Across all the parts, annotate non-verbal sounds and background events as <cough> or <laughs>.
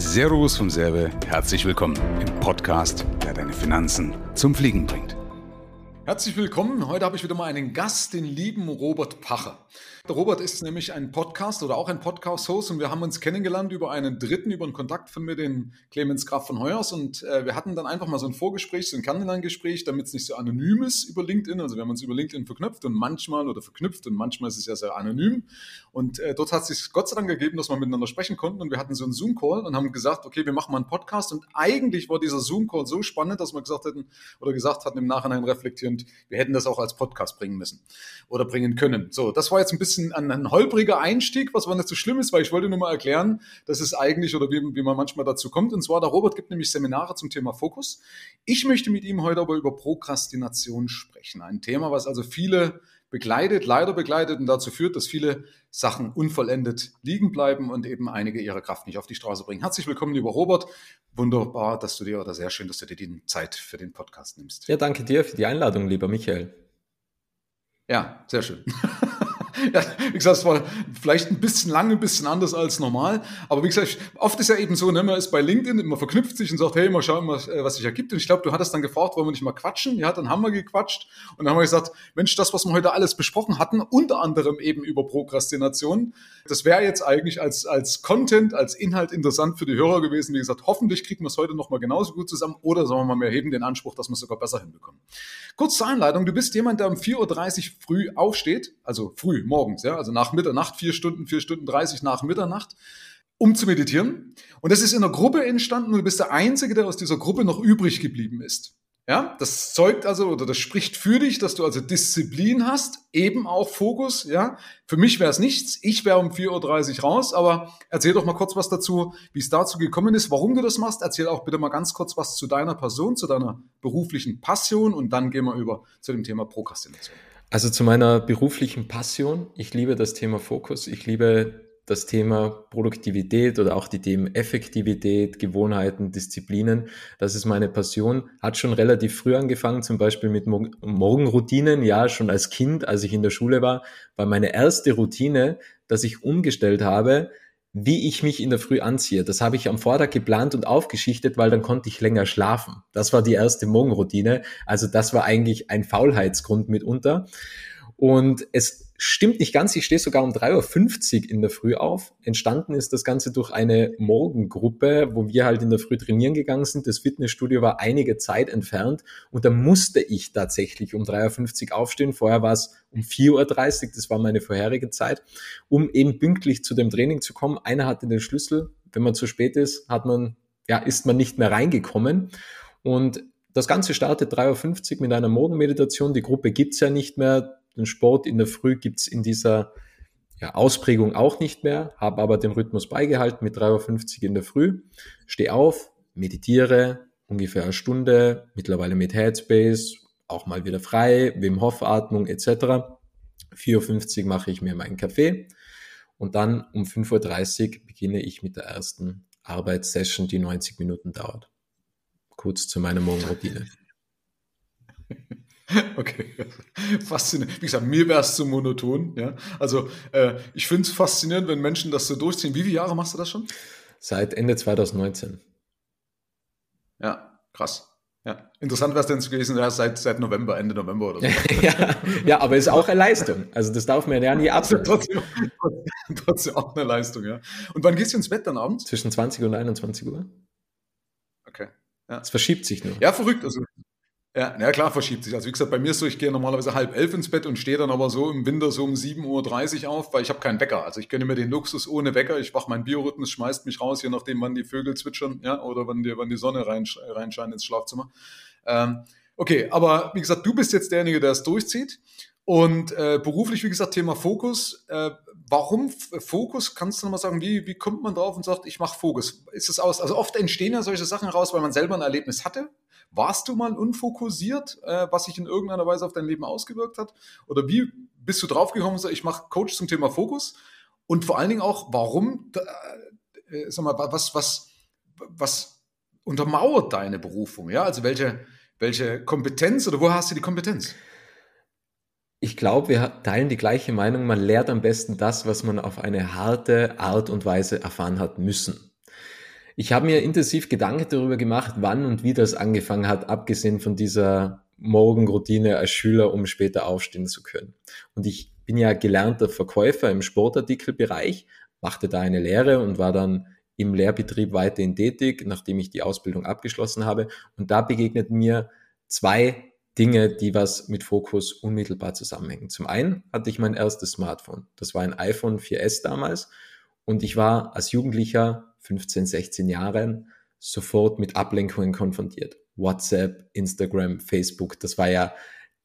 Servus vom Serbe, herzlich willkommen im Podcast, der deine Finanzen zum Fliegen bringt. Herzlich willkommen. Heute habe ich wieder mal einen Gast, den lieben Robert Pacher. Der Robert ist nämlich ein Podcast oder auch ein Podcast-Host und wir haben uns kennengelernt über einen Dritten, über einen Kontakt von mir, den Clemens Graf von Heuers und äh, wir hatten dann einfach mal so ein Vorgespräch, so ein Kennenlerngespräch, damit es nicht so anonym ist über LinkedIn. Also wir haben uns über LinkedIn verknüpft und manchmal oder verknüpft und manchmal ist es ja sehr anonym und äh, dort hat es sich Gott sei Dank gegeben, dass wir miteinander sprechen konnten und wir hatten so einen Zoom-Call und haben gesagt, okay, wir machen mal einen Podcast und eigentlich war dieser Zoom-Call so spannend, dass wir gesagt hätten oder gesagt hatten im Nachhinein reflektierend, wir hätten das auch als Podcast bringen müssen oder bringen können. So, das war jetzt ein bisschen bisschen ein, ein holpriger Einstieg, was aber nicht so schlimm ist, weil ich wollte nur mal erklären, dass es eigentlich oder wie, wie man manchmal dazu kommt. Und zwar, der Robert gibt nämlich Seminare zum Thema Fokus. Ich möchte mit ihm heute aber über Prokrastination sprechen. Ein Thema, was also viele begleitet, leider begleitet und dazu führt, dass viele Sachen unvollendet liegen bleiben und eben einige ihre Kraft nicht auf die Straße bringen. Herzlich willkommen, lieber Robert. Wunderbar, dass du dir oder sehr schön, dass du dir die Zeit für den Podcast nimmst. Ja, danke dir für die Einladung, lieber Michael. Ja, sehr schön. <laughs> <laughs> ja, wie gesagt, es war vielleicht ein bisschen lang, ein bisschen anders als normal. Aber wie gesagt, oft ist ja eben so, ne, man ist bei LinkedIn, man verknüpft sich und sagt, hey, mal schauen, was, äh, was sich ergibt. Und ich glaube, du hattest dann gefragt, wollen wir nicht mal quatschen? Ja, dann haben wir gequatscht. Und dann haben wir gesagt, Mensch, das, was wir heute alles besprochen hatten, unter anderem eben über Prokrastination, das wäre jetzt eigentlich als, als Content, als Inhalt interessant für die Hörer gewesen. Wie gesagt, hoffentlich kriegen wir es heute nochmal genauso gut zusammen oder sagen wir mal, wir heben den Anspruch, dass wir es sogar besser hinbekommen. Kurz zur Einleitung, du bist jemand, der um 4.30 Uhr früh aufsteht, also früh, morgens, ja, also nach Mitternacht, vier Stunden, vier Stunden 30 nach Mitternacht, um zu meditieren. Und das ist in einer Gruppe entstanden und du bist der Einzige, der aus dieser Gruppe noch übrig geblieben ist. Ja, das zeugt also oder das spricht für dich, dass du also Disziplin hast, eben auch Fokus. Ja, für mich wäre es nichts. Ich wäre um 4.30 Uhr raus, aber erzähl doch mal kurz was dazu, wie es dazu gekommen ist, warum du das machst. Erzähl auch bitte mal ganz kurz was zu deiner Person, zu deiner beruflichen Passion und dann gehen wir über zu dem Thema Prokrastination. Also zu meiner beruflichen Passion. Ich liebe das Thema Fokus. Ich liebe das Thema Produktivität oder auch die Themen Effektivität, Gewohnheiten, Disziplinen. Das ist meine Passion. Hat schon relativ früh angefangen, zum Beispiel mit Morgenroutinen. Ja, schon als Kind, als ich in der Schule war, war meine erste Routine, dass ich umgestellt habe, wie ich mich in der Früh anziehe. Das habe ich am Vortag geplant und aufgeschichtet, weil dann konnte ich länger schlafen. Das war die erste Morgenroutine. Also das war eigentlich ein Faulheitsgrund mitunter. Und es stimmt nicht ganz, ich stehe sogar um 3.50 Uhr in der Früh auf. Entstanden ist das Ganze durch eine Morgengruppe, wo wir halt in der Früh trainieren gegangen sind. Das Fitnessstudio war einige Zeit entfernt und da musste ich tatsächlich um 3.50 Uhr aufstehen. Vorher war es um 4.30 Uhr, das war meine vorherige Zeit, um eben pünktlich zu dem Training zu kommen. Einer hatte den Schlüssel. Wenn man zu spät ist, hat man, ja, ist man nicht mehr reingekommen. Und das Ganze startet 3.50 Uhr mit einer Morgenmeditation. Die Gruppe gibt's ja nicht mehr den Sport in der Früh gibt's in dieser ja, Ausprägung auch nicht mehr, habe aber den Rhythmus beigehalten mit 3.50 Uhr in der Früh, stehe auf, meditiere, ungefähr eine Stunde, mittlerweile mit Headspace, auch mal wieder frei, Wim Hof Atmung etc. 4.50 Uhr mache ich mir meinen Kaffee und dann um 5.30 Uhr beginne ich mit der ersten Arbeitssession, die 90 Minuten dauert. Kurz zu meiner Morgenroutine. <laughs> <laughs> Okay, <laughs> faszinierend. Wie gesagt, mir wäre es zu monoton. Ja? Also äh, ich finde es faszinierend, wenn Menschen das so durchziehen. Wie viele Jahre machst du das schon? Seit Ende 2019. Ja, krass. Ja. Interessant wäre es denn gewesen, ja, seit, seit November, Ende November oder so. <laughs> ja, ja, aber ist auch eine Leistung. Also das darf man ja nie absetzen. trotzdem, trotzdem auch eine Leistung, ja. Und wann gehst du ins Bett dann abends? Zwischen 20 und 21 Uhr. Okay. Ja. Es verschiebt sich nur. Ja, verrückt. Also ja, ja, klar verschiebt sich. Also wie gesagt, bei mir ist so, ich gehe normalerweise halb elf ins Bett und stehe dann aber so im Winter so um 7.30 Uhr auf, weil ich habe keinen Wecker. Also ich gönne mir den Luxus ohne Wecker. Ich wach meinen Biorhythmus, schmeißt mich raus, je nachdem, wann die Vögel zwitschern, ja, oder wann die, wann die Sonne rein, reinscheint ins Schlafzimmer. Ähm, okay, aber wie gesagt, du bist jetzt derjenige, der es durchzieht. Und äh, beruflich, wie gesagt, Thema Fokus. Äh, warum Fokus? Kannst du nochmal sagen, wie, wie kommt man drauf und sagt, ich mache Fokus? Ist es aus? Also oft entstehen ja solche Sachen raus, weil man selber ein Erlebnis hatte warst du mal unfokussiert, äh, was sich in irgendeiner Weise auf dein Leben ausgewirkt hat? Oder wie bist du draufgekommen, ich mache Coach zum Thema Fokus? Und vor allen Dingen auch, warum, äh, sag mal, was, was, was untermauert deine Berufung? Ja, also welche, welche Kompetenz oder wo hast du die Kompetenz? Ich glaube, wir teilen die gleiche Meinung. Man lehrt am besten das, was man auf eine harte Art und Weise erfahren hat müssen. Ich habe mir intensiv Gedanken darüber gemacht, wann und wie das angefangen hat, abgesehen von dieser Morgenroutine als Schüler, um später aufstehen zu können. Und ich bin ja gelernter Verkäufer im Sportartikelbereich, machte da eine Lehre und war dann im Lehrbetrieb weiterhin tätig, nachdem ich die Ausbildung abgeschlossen habe. Und da begegnet mir zwei Dinge, die was mit Fokus unmittelbar zusammenhängen. Zum einen hatte ich mein erstes Smartphone. Das war ein iPhone 4S damals. Und ich war als Jugendlicher, 15, 16 Jahren, sofort mit Ablenkungen konfrontiert. WhatsApp, Instagram, Facebook, das war ja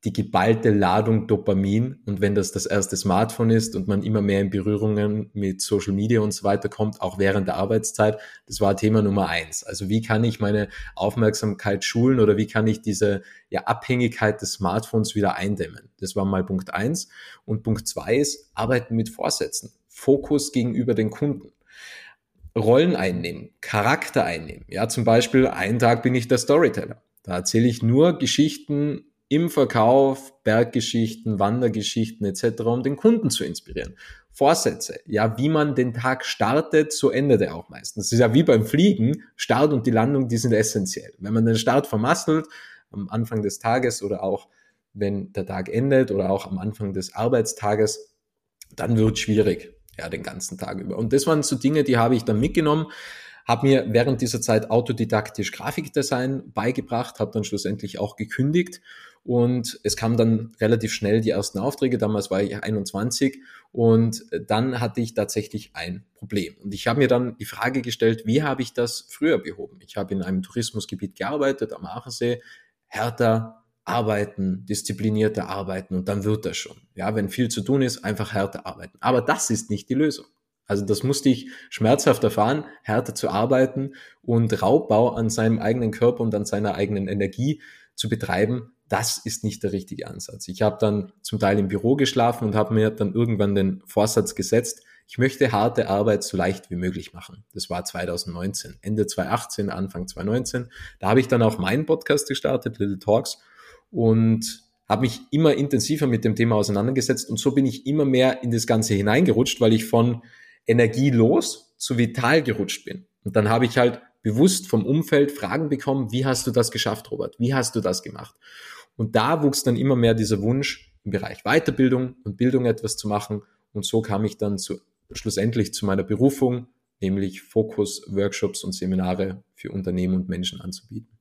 die geballte Ladung Dopamin. Und wenn das das erste Smartphone ist und man immer mehr in Berührungen mit Social Media und so weiter kommt, auch während der Arbeitszeit, das war Thema Nummer eins. Also wie kann ich meine Aufmerksamkeit schulen oder wie kann ich diese ja, Abhängigkeit des Smartphones wieder eindämmen? Das war mal Punkt eins. Und Punkt zwei ist Arbeiten mit Vorsätzen. Fokus gegenüber den Kunden. Rollen einnehmen, Charakter einnehmen. Ja, zum Beispiel, einen Tag bin ich der Storyteller. Da erzähle ich nur Geschichten im Verkauf, Berggeschichten, Wandergeschichten etc., um den Kunden zu inspirieren. Vorsätze, ja, wie man den Tag startet, so endet er auch meistens. Das ist ja wie beim Fliegen, Start und die Landung, die sind essentiell. Wenn man den Start vermasselt, am Anfang des Tages oder auch wenn der Tag endet oder auch am Anfang des Arbeitstages, dann wird schwierig, ja, den ganzen Tag über. Und das waren so Dinge, die habe ich dann mitgenommen habe mir während dieser Zeit autodidaktisch Grafikdesign beigebracht, habe dann schlussendlich auch gekündigt und es kam dann relativ schnell die ersten Aufträge. Damals war ich 21 und dann hatte ich tatsächlich ein Problem. Und ich habe mir dann die Frage gestellt, wie habe ich das früher behoben? Ich habe in einem Tourismusgebiet gearbeitet am Aachensee, härter arbeiten, disziplinierter arbeiten und dann wird das schon. Ja, wenn viel zu tun ist, einfach härter arbeiten. Aber das ist nicht die Lösung. Also das musste ich schmerzhaft erfahren, härter zu arbeiten und Raubbau an seinem eigenen Körper und an seiner eigenen Energie zu betreiben, das ist nicht der richtige Ansatz. Ich habe dann zum Teil im Büro geschlafen und habe mir dann irgendwann den Vorsatz gesetzt, ich möchte harte Arbeit so leicht wie möglich machen. Das war 2019, Ende 2018, Anfang 2019. Da habe ich dann auch meinen Podcast gestartet, Little Talks, und habe mich immer intensiver mit dem Thema auseinandergesetzt. Und so bin ich immer mehr in das Ganze hineingerutscht, weil ich von energielos zu vital gerutscht bin. Und dann habe ich halt bewusst vom Umfeld Fragen bekommen, wie hast du das geschafft, Robert? Wie hast du das gemacht? Und da wuchs dann immer mehr dieser Wunsch, im Bereich Weiterbildung und Bildung etwas zu machen. Und so kam ich dann zu, schlussendlich zu meiner Berufung, nämlich Fokus, Workshops und Seminare für Unternehmen und Menschen anzubieten.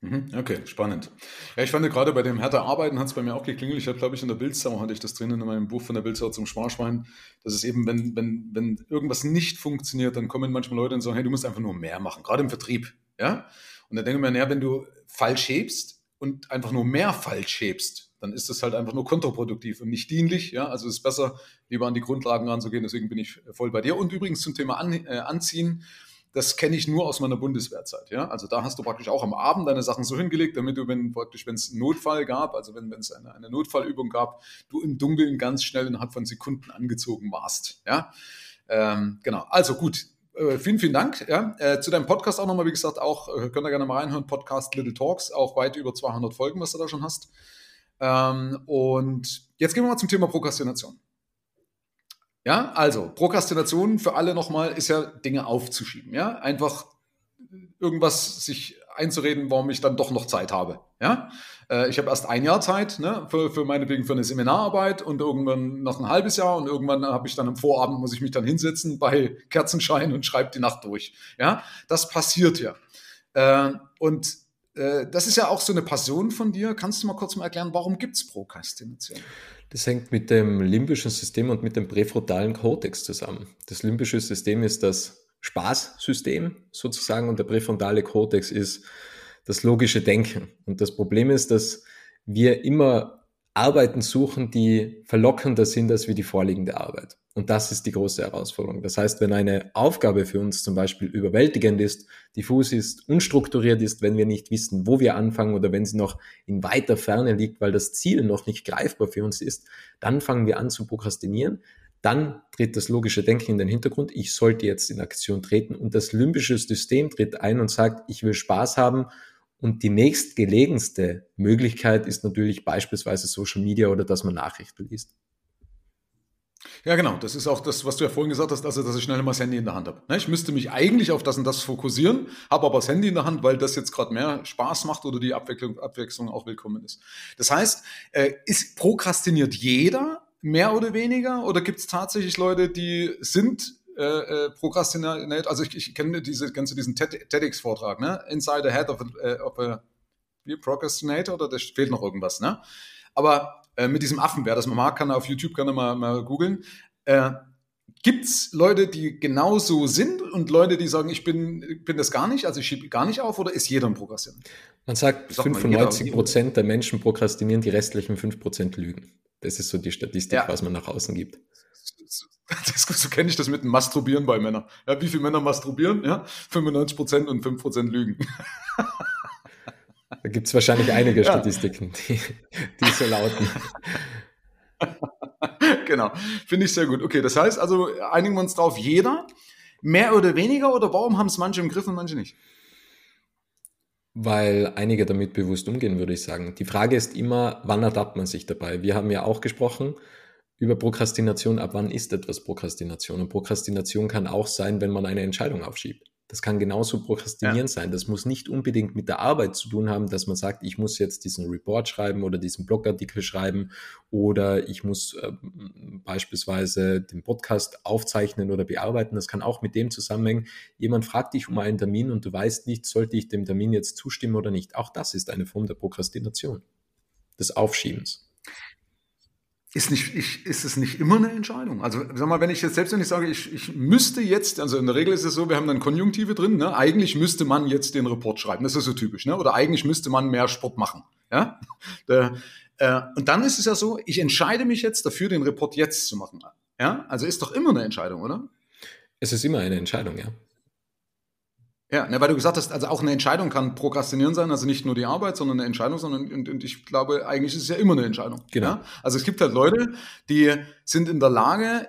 Mhm, okay, spannend. Ja, ich fand gerade bei dem härter Arbeiten hat es bei mir auch geklingelt. Ich habe, glaube ich, in der Bildsau hatte ich das drin in meinem Buch von der Bildsau zum Sparschwein. Das ist eben, wenn, wenn, wenn irgendwas nicht funktioniert, dann kommen manchmal Leute und sagen, hey, du musst einfach nur mehr machen, gerade im Vertrieb. Ja? Und dann denke ich mir, naja, wenn du falsch hebst, und einfach nur mehr falsch hebst, dann ist das halt einfach nur kontraproduktiv und nicht dienlich. Ja, also es ist besser, lieber an die Grundlagen ranzugehen. Deswegen bin ich voll bei dir. Und übrigens zum Thema an, äh, Anziehen, das kenne ich nur aus meiner Bundeswehrzeit. Ja, also da hast du praktisch auch am Abend deine Sachen so hingelegt, damit du, wenn praktisch, wenn es einen Notfall gab, also wenn es eine, eine Notfallübung gab, du im Dunkeln ganz schnell innerhalb von Sekunden angezogen warst. Ja, ähm, genau. Also gut, äh, vielen, vielen Dank. Ja. Äh, zu deinem Podcast auch nochmal, wie gesagt, auch äh, könnt ihr gerne mal reinhören. Podcast Little Talks, auch weit über 200 Folgen, was du da schon hast. Ähm, und jetzt gehen wir mal zum Thema Prokrastination. Ja, also Prokrastination für alle nochmal ist ja Dinge aufzuschieben. Ja, einfach irgendwas sich einzureden, warum ich dann doch noch Zeit habe. Ja, äh, ich habe erst ein Jahr Zeit ne, für, für meinetwegen für eine Seminararbeit und irgendwann noch ein halbes Jahr und irgendwann habe ich dann am Vorabend muss ich mich dann hinsetzen bei Kerzenschein und schreibe die Nacht durch. Ja, das passiert ja. Äh, und äh, das ist ja auch so eine Passion von dir. Kannst du mal kurz mal erklären, warum gibt es Prokrastination? Das hängt mit dem limbischen System und mit dem präfrontalen Kortex zusammen. Das limbische System ist das Spaßsystem sozusagen und der präfrontale Kortex ist das logische Denken. Und das Problem ist, dass wir immer Arbeiten suchen, die verlockender sind als wie die vorliegende Arbeit. Und das ist die große Herausforderung. Das heißt, wenn eine Aufgabe für uns zum Beispiel überwältigend ist, diffus ist, unstrukturiert ist, wenn wir nicht wissen, wo wir anfangen oder wenn sie noch in weiter Ferne liegt, weil das Ziel noch nicht greifbar für uns ist, dann fangen wir an zu prokrastinieren. Dann tritt das logische Denken in den Hintergrund. Ich sollte jetzt in Aktion treten und das limbische System tritt ein und sagt, ich will Spaß haben und die nächstgelegenste Möglichkeit ist natürlich beispielsweise Social Media oder dass man Nachrichten liest. Ja, genau. Das ist auch das, was du ja vorhin gesagt hast, also dass ich schnell mal das Handy in der Hand habe. Ne, ich müsste mich eigentlich auf das und das fokussieren, habe aber das Handy in der Hand, weil das jetzt gerade mehr Spaß macht oder die Abwechslung, Abwechslung auch willkommen ist. Das heißt, äh, ist prokrastiniert jeder mehr oder weniger oder gibt es tatsächlich Leute, die sind äh, äh, Prokrastinate, also ich, ich kenne diese ganze diesen TEDx-Vortrag, ne? Inside the Head of a, of a Procrastinator oder da fehlt noch irgendwas, ne? Aber äh, mit diesem Affen, wer das mal mag, kann auf YouTube gerne mal, mal googeln. Äh, Gibt es Leute, die genauso sind und Leute, die sagen, ich bin, bin das gar nicht, also ich schiebe gar nicht auf oder ist jeder ein Prokrastinator? Man sagt, 95 Prozent der Menschen prokrastinieren, die restlichen 5 Prozent lügen. Das ist so die Statistik, ja. was man nach außen gibt. Das, so kenne ich das mit dem Masturbieren bei Männern. Ja, wie viele Männer masturbieren? Ja, 95 Prozent und 5 Prozent lügen. Da gibt es wahrscheinlich einige <laughs> ja. Statistiken, die, die so lauten. <laughs> genau, finde ich sehr gut. Okay, das heißt also, einigen wir uns drauf, jeder, mehr oder weniger, oder warum haben es manche im Griff und manche nicht? Weil einige damit bewusst umgehen, würde ich sagen. Die Frage ist immer, wann ertappt man sich dabei? Wir haben ja auch gesprochen über Prokrastination. Ab wann ist etwas Prokrastination? Und Prokrastination kann auch sein, wenn man eine Entscheidung aufschiebt. Das kann genauso prokrastinieren ja. sein. Das muss nicht unbedingt mit der Arbeit zu tun haben, dass man sagt, ich muss jetzt diesen Report schreiben oder diesen Blogartikel schreiben oder ich muss äh, beispielsweise den Podcast aufzeichnen oder bearbeiten. Das kann auch mit dem zusammenhängen. Jemand fragt dich um einen Termin und du weißt nicht, sollte ich dem Termin jetzt zustimmen oder nicht. Auch das ist eine Form der Prokrastination, des Aufschiebens ist, nicht, ich, ist es nicht immer eine Entscheidung? Also sag mal, wenn ich jetzt selbst wenn ich sage, ich, ich müsste jetzt, also in der Regel ist es so, wir haben dann Konjunktive drin, ne? eigentlich müsste man jetzt den Report schreiben, das ist so typisch, ne? oder eigentlich müsste man mehr Sport machen. Ja? <laughs> Der, äh, und dann ist es ja so, ich entscheide mich jetzt dafür, den Report jetzt zu machen. Ja? Also ist doch immer eine Entscheidung, oder? Es ist immer eine Entscheidung, ja. Ja, ne, weil du gesagt hast, also auch eine Entscheidung kann Prokrastinieren sein, also nicht nur die Arbeit, sondern eine Entscheidung, sondern und, und ich glaube, eigentlich ist es ja immer eine Entscheidung. Genau. Ja? Also es gibt halt Leute, die sind in der Lage,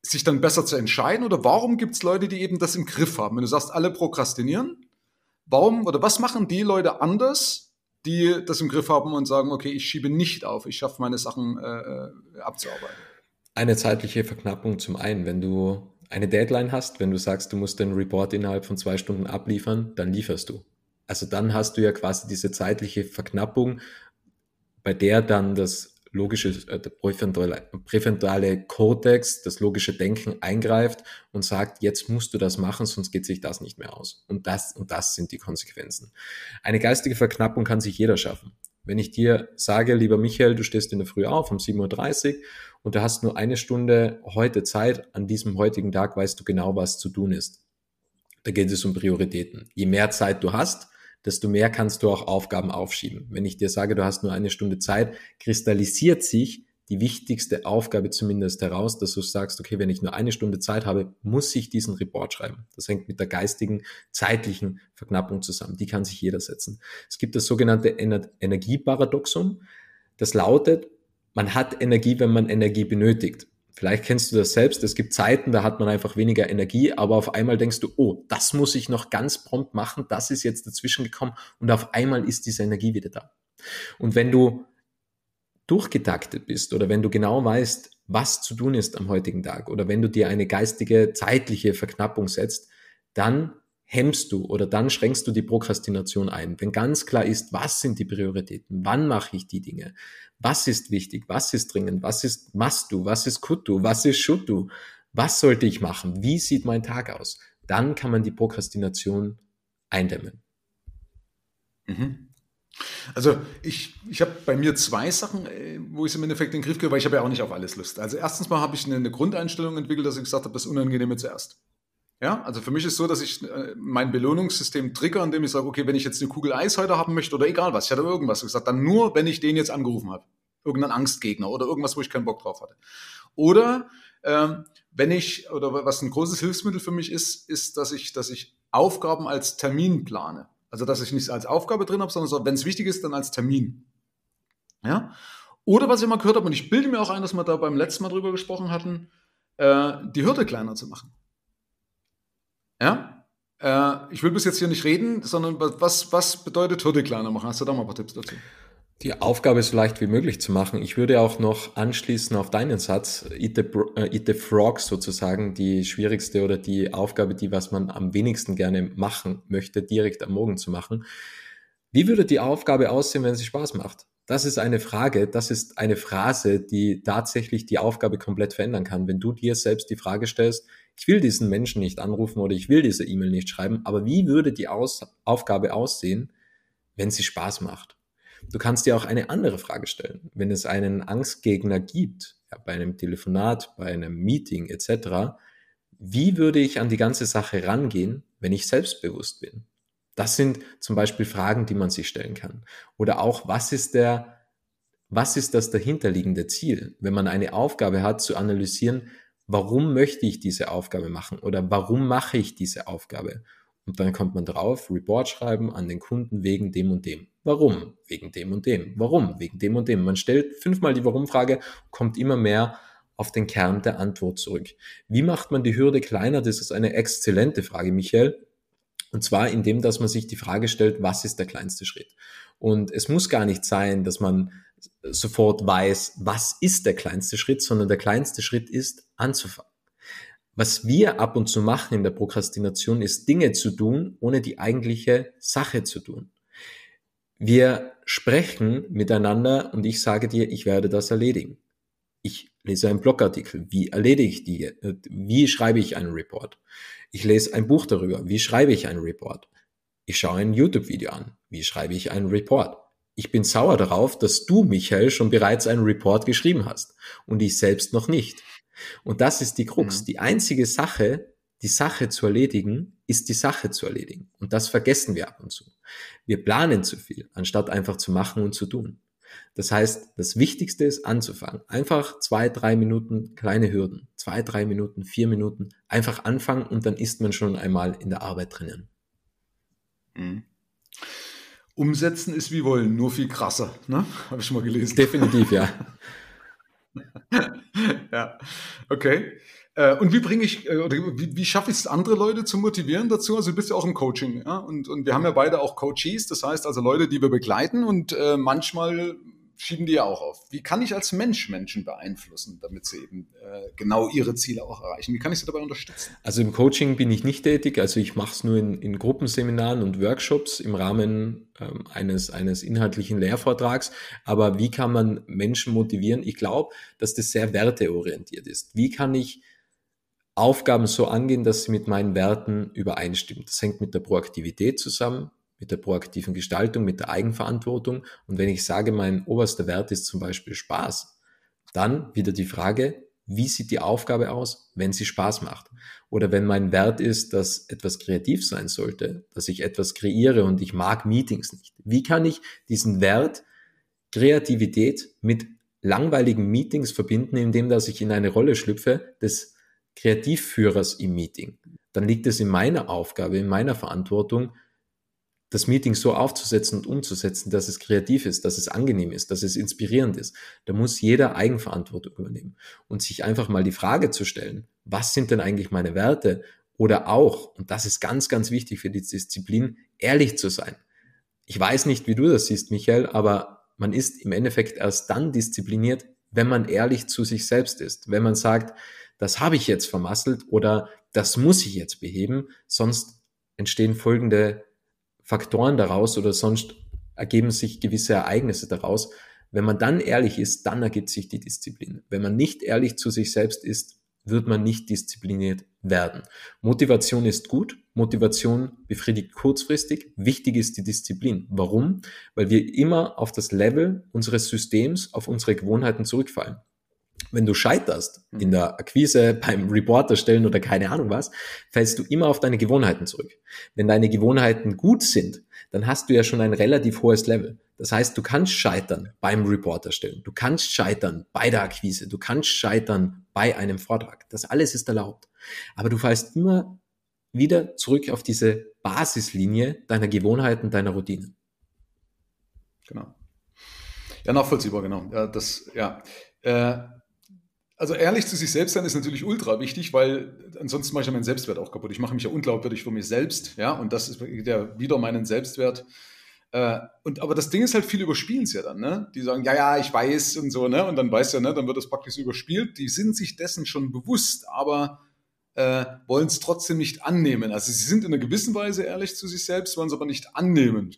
sich dann besser zu entscheiden, oder warum gibt es Leute, die eben das im Griff haben? Wenn du sagst, alle prokrastinieren, warum oder was machen die Leute anders, die das im Griff haben und sagen, okay, ich schiebe nicht auf, ich schaffe meine Sachen äh, äh abzuarbeiten? Eine zeitliche Verknappung zum einen, wenn du eine Deadline hast, wenn du sagst, du musst den Report innerhalb von zwei Stunden abliefern, dann lieferst du. Also dann hast du ja quasi diese zeitliche Verknappung, bei der dann das logische, äh, der präfrontale, präfrontale das logische Denken eingreift und sagt, jetzt musst du das machen, sonst geht sich das nicht mehr aus. Und das, und das sind die Konsequenzen. Eine geistige Verknappung kann sich jeder schaffen. Wenn ich dir sage, lieber Michael, du stehst in der Früh auf um 7.30 Uhr und du hast nur eine Stunde heute Zeit, an diesem heutigen Tag weißt du genau, was zu tun ist. Da geht es um Prioritäten. Je mehr Zeit du hast, desto mehr kannst du auch Aufgaben aufschieben. Wenn ich dir sage, du hast nur eine Stunde Zeit, kristallisiert sich die wichtigste Aufgabe zumindest heraus, dass du sagst, okay, wenn ich nur eine Stunde Zeit habe, muss ich diesen Report schreiben. Das hängt mit der geistigen, zeitlichen Verknappung zusammen. Die kann sich jeder setzen. Es gibt das sogenannte Ener Energieparadoxum. Das lautet, man hat Energie, wenn man Energie benötigt. Vielleicht kennst du das selbst. Es gibt Zeiten, da hat man einfach weniger Energie, aber auf einmal denkst du, oh, das muss ich noch ganz prompt machen. Das ist jetzt dazwischen gekommen und auf einmal ist diese Energie wieder da. Und wenn du durchgetaktet bist oder wenn du genau weißt, was zu tun ist am heutigen Tag oder wenn du dir eine geistige, zeitliche Verknappung setzt, dann hemmst du oder dann schränkst du die Prokrastination ein. Wenn ganz klar ist, was sind die Prioritäten, wann mache ich die Dinge, was ist wichtig, was ist dringend, was ist must du, was ist could du, was ist should du, was sollte ich machen, wie sieht mein Tag aus, dann kann man die Prokrastination eindämmen. Mhm. Also ich, ich habe bei mir zwei Sachen, äh, wo ich es im Endeffekt in den Griff kriege, weil ich habe ja auch nicht auf alles Lust. Also erstens mal habe ich eine, eine Grundeinstellung entwickelt, dass ich gesagt habe, das Unangenehme zuerst. Ja, also für mich ist so, dass ich äh, mein Belohnungssystem trigger, indem ich sage, okay, wenn ich jetzt eine Kugel Eis heute haben möchte oder egal was, ich hatte irgendwas gesagt, dann nur, wenn ich den jetzt angerufen habe. Irgendeinen Angstgegner oder irgendwas, wo ich keinen Bock drauf hatte. Oder ähm, wenn ich, oder was ein großes Hilfsmittel für mich ist, ist, dass ich, dass ich Aufgaben als Termin plane. Also, dass ich nicht als Aufgabe drin habe, sondern so, wenn es wichtig ist, dann als Termin. Ja? Oder was ich mal gehört habe, und ich bilde mir auch ein, dass wir da beim letzten Mal drüber gesprochen hatten, äh, die Hürde kleiner zu machen. Ja? Äh, ich will bis jetzt hier nicht reden, sondern was, was bedeutet Hürde kleiner machen? Hast du da mal ein paar Tipps dazu? Die Aufgabe so leicht wie möglich zu machen. Ich würde auch noch anschließen auf deinen Satz, eat the, uh, eat the frog sozusagen, die schwierigste oder die Aufgabe, die was man am wenigsten gerne machen möchte, direkt am Morgen zu machen. Wie würde die Aufgabe aussehen, wenn sie Spaß macht? Das ist eine Frage, das ist eine Phrase, die tatsächlich die Aufgabe komplett verändern kann. Wenn du dir selbst die Frage stellst, ich will diesen Menschen nicht anrufen oder ich will diese E-Mail nicht schreiben, aber wie würde die Aus Aufgabe aussehen, wenn sie Spaß macht? Du kannst dir auch eine andere Frage stellen. Wenn es einen Angstgegner gibt, ja, bei einem Telefonat, bei einem Meeting etc., wie würde ich an die ganze Sache rangehen, wenn ich selbstbewusst bin? Das sind zum Beispiel Fragen, die man sich stellen kann. Oder auch, was ist der, was ist das dahinterliegende Ziel? Wenn man eine Aufgabe hat, zu analysieren, warum möchte ich diese Aufgabe machen oder warum mache ich diese Aufgabe? Und dann kommt man drauf, Report schreiben an den Kunden wegen dem und dem. Warum? Wegen dem und dem. Warum? Wegen dem und dem. Man stellt fünfmal die Warum-Frage, kommt immer mehr auf den Kern der Antwort zurück. Wie macht man die Hürde kleiner? Das ist eine exzellente Frage, Michael. Und zwar indem, dass man sich die Frage stellt, was ist der kleinste Schritt? Und es muss gar nicht sein, dass man sofort weiß, was ist der kleinste Schritt, sondern der kleinste Schritt ist anzufangen. Was wir ab und zu machen in der Prokrastination ist Dinge zu tun, ohne die eigentliche Sache zu tun. Wir sprechen miteinander und ich sage dir, ich werde das erledigen. Ich lese einen Blogartikel. Wie erledige ich die? Wie schreibe ich einen Report? Ich lese ein Buch darüber. Wie schreibe ich einen Report? Ich schaue ein YouTube-Video an. Wie schreibe ich einen Report? Ich bin sauer darauf, dass du, Michael, schon bereits einen Report geschrieben hast und ich selbst noch nicht. Und das ist die Krux. Mhm. Die einzige Sache, die Sache zu erledigen, ist die Sache zu erledigen. Und das vergessen wir ab und zu. Wir planen zu viel, anstatt einfach zu machen und zu tun. Das heißt, das Wichtigste ist anzufangen. Einfach zwei, drei Minuten kleine Hürden. Zwei, drei Minuten, vier Minuten. Einfach anfangen und dann ist man schon einmal in der Arbeit drinnen. Mhm. Umsetzen ist wie wollen, nur viel krasser, ne? Habe ich schon mal gelesen. Definitiv, ja. <laughs> <laughs> ja, okay. Äh, und wie bringe ich, äh, oder wie, wie schaffe ich es, andere Leute zu motivieren dazu? Also du bist ja auch im Coaching, ja, und, und wir haben ja beide auch Coaches, das heißt also Leute, die wir begleiten und äh, manchmal schieben die ja auch auf. Wie kann ich als Mensch Menschen beeinflussen, damit sie eben äh, genau ihre Ziele auch erreichen? Wie kann ich sie dabei unterstützen? Also im Coaching bin ich nicht tätig, also ich mache es nur in, in Gruppenseminaren und Workshops im Rahmen ähm, eines, eines inhaltlichen Lehrvortrags. Aber wie kann man Menschen motivieren? Ich glaube, dass das sehr werteorientiert ist. Wie kann ich Aufgaben so angehen, dass sie mit meinen Werten übereinstimmen. Das hängt mit der Proaktivität zusammen, mit der proaktiven Gestaltung, mit der Eigenverantwortung. Und wenn ich sage, mein oberster Wert ist zum Beispiel Spaß, dann wieder die Frage, wie sieht die Aufgabe aus, wenn sie Spaß macht? Oder wenn mein Wert ist, dass etwas kreativ sein sollte, dass ich etwas kreiere und ich mag Meetings nicht. Wie kann ich diesen Wert Kreativität mit langweiligen Meetings verbinden, indem dass ich in eine Rolle schlüpfe des Kreativführers im Meeting, dann liegt es in meiner Aufgabe, in meiner Verantwortung, das Meeting so aufzusetzen und umzusetzen, dass es kreativ ist, dass es angenehm ist, dass es inspirierend ist. Da muss jeder Eigenverantwortung übernehmen und sich einfach mal die Frage zu stellen, was sind denn eigentlich meine Werte? Oder auch, und das ist ganz, ganz wichtig für die Disziplin, ehrlich zu sein. Ich weiß nicht, wie du das siehst, Michael, aber man ist im Endeffekt erst dann diszipliniert, wenn man ehrlich zu sich selbst ist. Wenn man sagt, das habe ich jetzt vermasselt oder das muss ich jetzt beheben, sonst entstehen folgende Faktoren daraus oder sonst ergeben sich gewisse Ereignisse daraus. Wenn man dann ehrlich ist, dann ergibt sich die Disziplin. Wenn man nicht ehrlich zu sich selbst ist, wird man nicht diszipliniert werden. Motivation ist gut. Motivation befriedigt kurzfristig. Wichtig ist die Disziplin. Warum? Weil wir immer auf das Level unseres Systems, auf unsere Gewohnheiten zurückfallen wenn du scheiterst in der Akquise, beim Reporter stellen oder keine Ahnung was, fällst du immer auf deine Gewohnheiten zurück. Wenn deine Gewohnheiten gut sind, dann hast du ja schon ein relativ hohes Level. Das heißt, du kannst scheitern beim Reporter stellen, du kannst scheitern bei der Akquise, du kannst scheitern bei einem Vortrag. Das alles ist erlaubt. Aber du fallst immer wieder zurück auf diese Basislinie deiner Gewohnheiten, deiner Routinen. Genau. Ja, nachvollziehbar, genau. Ja, das, ja. Äh, also ehrlich zu sich selbst sein ist natürlich ultra wichtig, weil ansonsten mache ich ja meinen Selbstwert auch kaputt. Ich mache mich ja unglaubwürdig für mich selbst, ja, und das ist ja wieder meinen Selbstwert Äh, und, aber das Ding ist halt, viele überspielen es ja dann, ne? Die sagen, ja, ja, ich weiß und so, ne? Und dann weiß ja, ne, dann wird das praktisch überspielt. Die sind sich dessen schon bewusst, aber äh, wollen es trotzdem nicht annehmen. Also sie sind in einer gewissen Weise ehrlich zu sich selbst, wollen es aber nicht annehmen.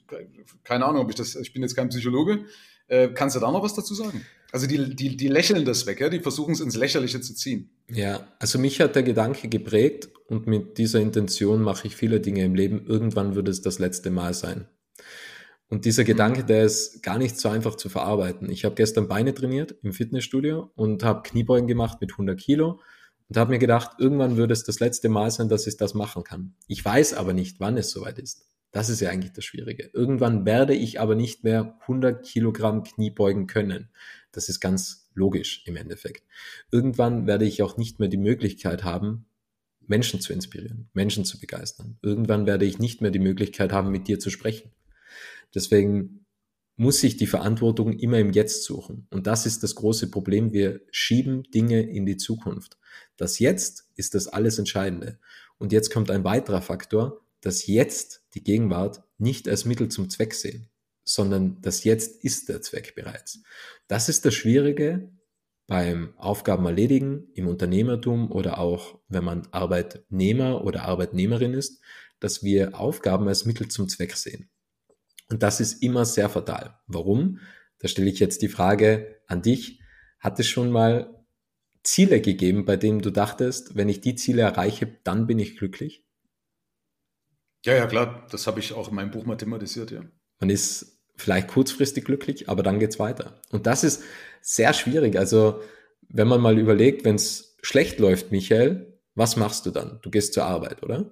Keine Ahnung, ob ich das, ich bin jetzt kein Psychologe. Äh, kannst du da noch was dazu sagen? Also die, die, die lächeln das weg, ja? die versuchen es ins Lächerliche zu ziehen. Ja, also mich hat der Gedanke geprägt und mit dieser Intention mache ich viele Dinge im Leben. Irgendwann wird es das letzte Mal sein. Und dieser mhm. Gedanke, der ist gar nicht so einfach zu verarbeiten. Ich habe gestern Beine trainiert im Fitnessstudio und habe Kniebeugen gemacht mit 100 Kilo und habe mir gedacht, irgendwann würde es das letzte Mal sein, dass ich das machen kann. Ich weiß aber nicht, wann es soweit ist. Das ist ja eigentlich das Schwierige. Irgendwann werde ich aber nicht mehr 100 Kilogramm Kniebeugen können. Das ist ganz logisch im Endeffekt. Irgendwann werde ich auch nicht mehr die Möglichkeit haben, Menschen zu inspirieren, Menschen zu begeistern. Irgendwann werde ich nicht mehr die Möglichkeit haben, mit dir zu sprechen. Deswegen muss ich die Verantwortung immer im Jetzt suchen. Und das ist das große Problem. Wir schieben Dinge in die Zukunft. Das Jetzt ist das alles Entscheidende. Und jetzt kommt ein weiterer Faktor, das Jetzt, die Gegenwart, nicht als Mittel zum Zweck sehen, sondern das Jetzt ist der Zweck bereits. Das ist das Schwierige beim Aufgaben erledigen im Unternehmertum oder auch wenn man Arbeitnehmer oder Arbeitnehmerin ist, dass wir Aufgaben als Mittel zum Zweck sehen. Und das ist immer sehr fatal. Warum? Da stelle ich jetzt die Frage an dich. Hat es schon mal Ziele gegeben, bei denen du dachtest, wenn ich die Ziele erreiche, dann bin ich glücklich? Ja, ja, klar. Das habe ich auch in meinem Buch mal thematisiert, ja. Man ist vielleicht kurzfristig glücklich, aber dann geht's weiter. Und das ist sehr schwierig. Also, wenn man mal überlegt, wenn es schlecht läuft, Michael, was machst du dann? Du gehst zur Arbeit, oder?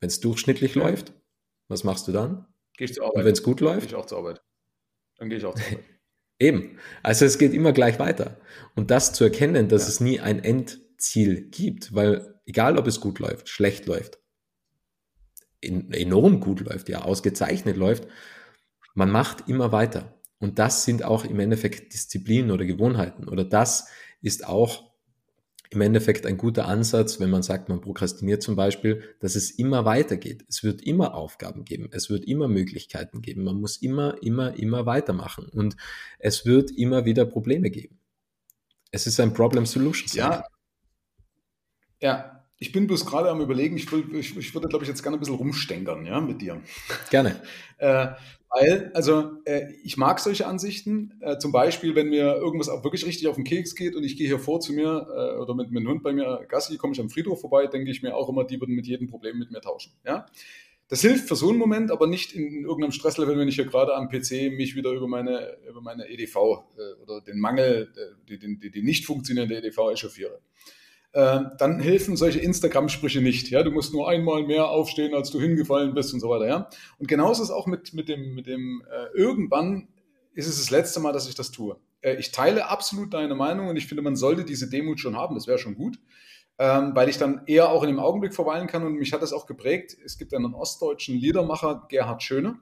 Wenn es durchschnittlich ja. läuft, was machst du dann? Gehe ich zur Arbeit. Und wenn es gut läuft? Gehe ich auch zur Arbeit. Dann gehe ich auch zur Arbeit. <laughs> Eben. Also es geht immer gleich weiter. Und das zu erkennen, dass ja. es nie ein Endziel gibt, weil egal ob es gut läuft, schlecht läuft, enorm gut läuft, ja, ausgezeichnet läuft, man macht immer weiter. Und das sind auch im Endeffekt Disziplinen oder Gewohnheiten. Oder das ist auch im Endeffekt ein guter Ansatz, wenn man sagt, man prokrastiniert zum Beispiel, dass es immer weitergeht. Es wird immer Aufgaben geben, es wird immer Möglichkeiten geben. Man muss immer, immer, immer weitermachen und es wird immer wieder Probleme geben. Es ist ein Problem-Solution. Ja. Ja, ich bin bloß gerade am überlegen, ich, will, ich, ich würde, glaube ich, jetzt gerne ein bisschen rumstänkern, ja, mit dir. Gerne. äh, weil, also äh, ich mag solche Ansichten. Äh, zum Beispiel, wenn mir irgendwas auch wirklich richtig auf den Keks geht und ich gehe hier vor zu mir äh, oder mit, dem Hund bei mir Gassi, komme ich am Friedhof vorbei, denke ich mir auch immer, die würden mit jedem Problem mit mir tauschen. Ja? Das hilft für so einen Moment, aber nicht in, in irgendeinem Stresslevel, wenn ich hier gerade am PC mich wieder über meine, über meine EDV äh, oder den Mangel, äh, die, die, die nicht funktionierende EDV echauffiere. Äh, dann helfen solche Instagram-Sprüche nicht. Ja, du musst nur einmal mehr aufstehen, als du hingefallen bist und so weiter. Ja, und genauso ist es auch mit mit dem mit dem äh, irgendwann ist es das letzte Mal, dass ich das tue. Äh, ich teile absolut deine Meinung und ich finde, man sollte diese Demut schon haben. Das wäre schon gut. Ähm, weil ich dann eher auch in dem Augenblick verweilen kann und mich hat das auch geprägt. Es gibt einen ostdeutschen Liedermacher, Gerhard Schöne,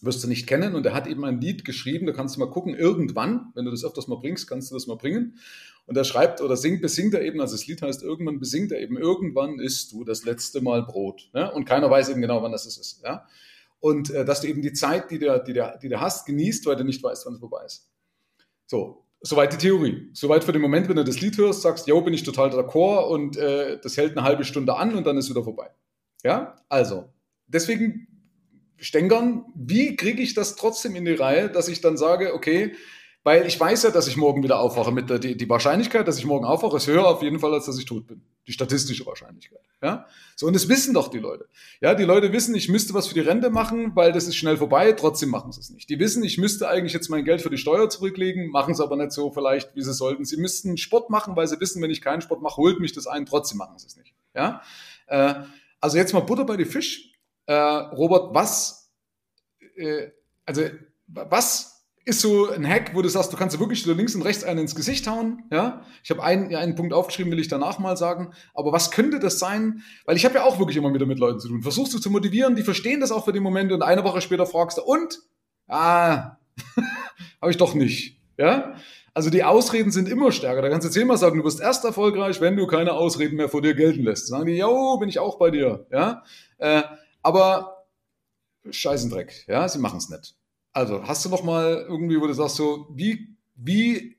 wirst du nicht kennen und er hat eben ein Lied geschrieben, da kannst du mal gucken, irgendwann, wenn du das öfters mal bringst, kannst du das mal bringen. Und er schreibt oder singt, besingt er eben, also das Lied heißt irgendwann, besingt er eben, irgendwann isst du das letzte Mal Brot. Ja? Und keiner weiß eben genau, wann das ist. Ja? Und äh, dass du eben die Zeit, die du, die, du, die du hast, genießt, weil du nicht weißt, wann es vorbei ist. So, soweit die Theorie. Soweit für den Moment, wenn du das Lied hörst, sagst, jo, bin ich total d'accord und äh, das hält eine halbe Stunde an und dann ist wieder vorbei. Ja, also, deswegen stänkern, wie kriege ich das trotzdem in die Reihe, dass ich dann sage, okay, weil ich weiß ja, dass ich morgen wieder aufwache. Mit der, die, die Wahrscheinlichkeit, dass ich morgen aufwache, ist höher auf jeden Fall, als dass ich tot bin. Die statistische Wahrscheinlichkeit. Ja? So, und das wissen doch die Leute. Ja, die Leute wissen, ich müsste was für die Rente machen, weil das ist schnell vorbei, trotzdem machen sie es nicht. Die wissen, ich müsste eigentlich jetzt mein Geld für die Steuer zurücklegen, machen es aber nicht so vielleicht, wie sie sollten. Sie müssten Sport machen, weil sie wissen, wenn ich keinen Sport mache, holt mich das ein, trotzdem machen sie es nicht. Ja? Äh, also jetzt mal Butter bei die Fisch. Äh, Robert, was, äh, also was ist so ein Hack, wo du sagst, du kannst wirklich links und rechts einen ins Gesicht hauen. Ja, ich habe einen, einen Punkt aufgeschrieben, will ich danach mal sagen. Aber was könnte das sein? Weil ich habe ja auch wirklich immer wieder mit Leuten zu tun. Versuchst du zu motivieren, die verstehen das auch für den Moment und eine Woche später fragst du und ah, <laughs> habe ich doch nicht. Ja, also die Ausreden sind immer stärker. Da kannst du immer sagen, du wirst erst erfolgreich, wenn du keine Ausreden mehr vor dir gelten lässt. Sagen die, jo, bin ich auch bei dir. Ja, äh, aber Scheißendreck. Ja, sie machen es nicht. Also, hast du noch mal irgendwie, wo du sagst so, wie, wie,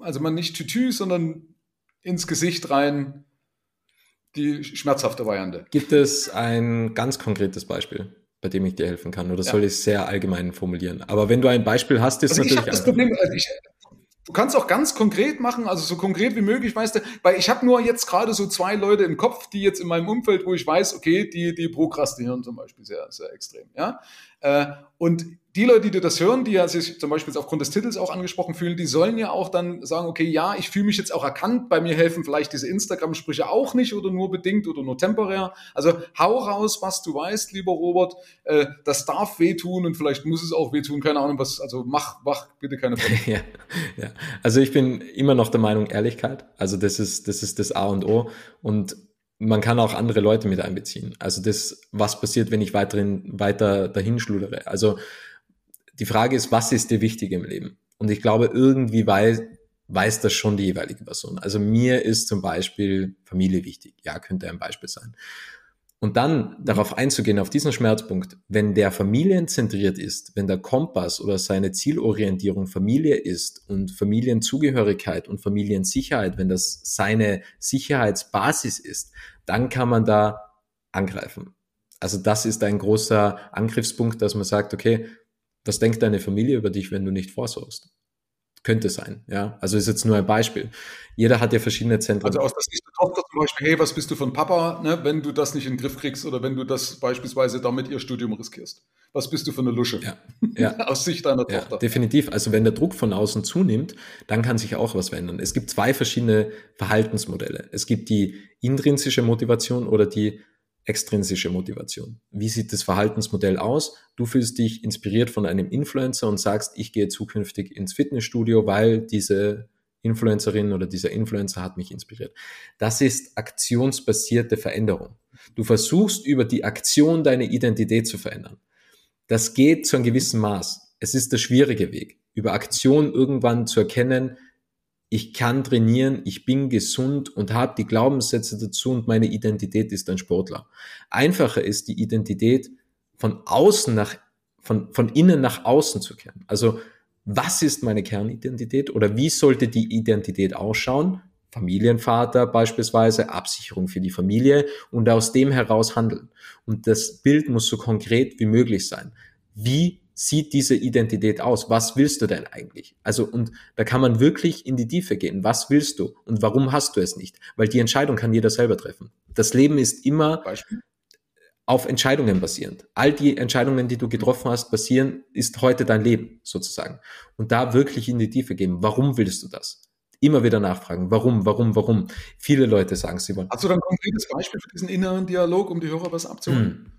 also man nicht Tütü, sondern ins Gesicht rein die schmerzhafte Variante. Gibt es ein ganz konkretes Beispiel, bei dem ich dir helfen kann? Oder ja. soll ich es sehr allgemein formulieren? Aber wenn du ein Beispiel hast, ist also natürlich. Ich das Problem, also ich, Du kannst auch ganz konkret machen, also so konkret wie möglich, weißt du, weil ich habe nur jetzt gerade so zwei Leute im Kopf, die jetzt in meinem Umfeld, wo ich weiß, okay, die, die prokrastinieren zum Beispiel sehr, sehr extrem, ja. Äh, und die Leute, die das hören, die ja sich zum Beispiel aufgrund des Titels auch angesprochen fühlen, die sollen ja auch dann sagen, okay, ja, ich fühle mich jetzt auch erkannt, bei mir helfen vielleicht diese Instagram-Sprüche auch nicht oder nur bedingt oder nur temporär. Also hau raus, was du weißt, lieber Robert. Äh, das darf wehtun und vielleicht muss es auch wehtun, keine Ahnung, was, also mach, mach bitte keine Probleme. <laughs> ja, ja. Also ich bin immer noch der Meinung, Ehrlichkeit. Also das ist, das ist das A und O. Und man kann auch andere Leute mit einbeziehen. Also das, was passiert, wenn ich weiterhin, weiter dahin schludere. Also die Frage ist, was ist dir wichtig im Leben? Und ich glaube, irgendwie weiß, weiß das schon die jeweilige Person. Also mir ist zum Beispiel Familie wichtig. Ja, könnte ein Beispiel sein. Und dann darauf einzugehen, auf diesen Schmerzpunkt, wenn der familienzentriert ist, wenn der Kompass oder seine Zielorientierung Familie ist und Familienzugehörigkeit und Familiensicherheit, wenn das seine Sicherheitsbasis ist, dann kann man da angreifen. Also das ist ein großer Angriffspunkt, dass man sagt, okay, was denkt deine Familie über dich, wenn du nicht vorsorgst? Könnte sein, ja. Also ist jetzt nur ein Beispiel. Jeder hat ja verschiedene Zentren. Also aus der Sicht der Tochter zum Beispiel, hey, was bist du von Papa, ne, wenn du das nicht in den Griff kriegst oder wenn du das beispielsweise damit ihr Studium riskierst? Was bist du für eine Lusche? Ja, ja. <laughs> aus Sicht deiner ja, Tochter. Definitiv. Also wenn der Druck von außen zunimmt, dann kann sich auch was verändern. Es gibt zwei verschiedene Verhaltensmodelle. Es gibt die intrinsische Motivation oder die extrinsische Motivation. Wie sieht das Verhaltensmodell aus? Du fühlst dich inspiriert von einem Influencer und sagst, ich gehe zukünftig ins Fitnessstudio, weil diese Influencerin oder dieser Influencer hat mich inspiriert. Das ist aktionsbasierte Veränderung. Du versuchst über die Aktion deine Identität zu verändern. Das geht zu einem gewissen Maß. Es ist der schwierige Weg, über Aktion irgendwann zu erkennen, ich kann trainieren, ich bin gesund und habe die Glaubenssätze dazu und meine Identität ist ein Sportler. Einfacher ist die Identität von außen nach, von, von innen nach außen zu kehren. Also was ist meine Kernidentität oder wie sollte die Identität ausschauen? Familienvater beispielsweise, Absicherung für die Familie und aus dem heraus handeln. Und das Bild muss so konkret wie möglich sein. Wie sieht diese Identität aus? Was willst du denn eigentlich? Also, und da kann man wirklich in die Tiefe gehen. Was willst du und warum hast du es nicht? Weil die Entscheidung kann jeder selber treffen. Das Leben ist immer Beispiel? auf Entscheidungen basierend. All die Entscheidungen, die du getroffen hast, basieren, ist heute dein Leben sozusagen. Und da wirklich in die Tiefe gehen. Warum willst du das? Immer wieder nachfragen. Warum, warum, warum? Viele Leute sagen, sie wollen. Hast du dann ein konkretes Beispiel für diesen inneren Dialog, um die Hörer was abzuholen? Hm.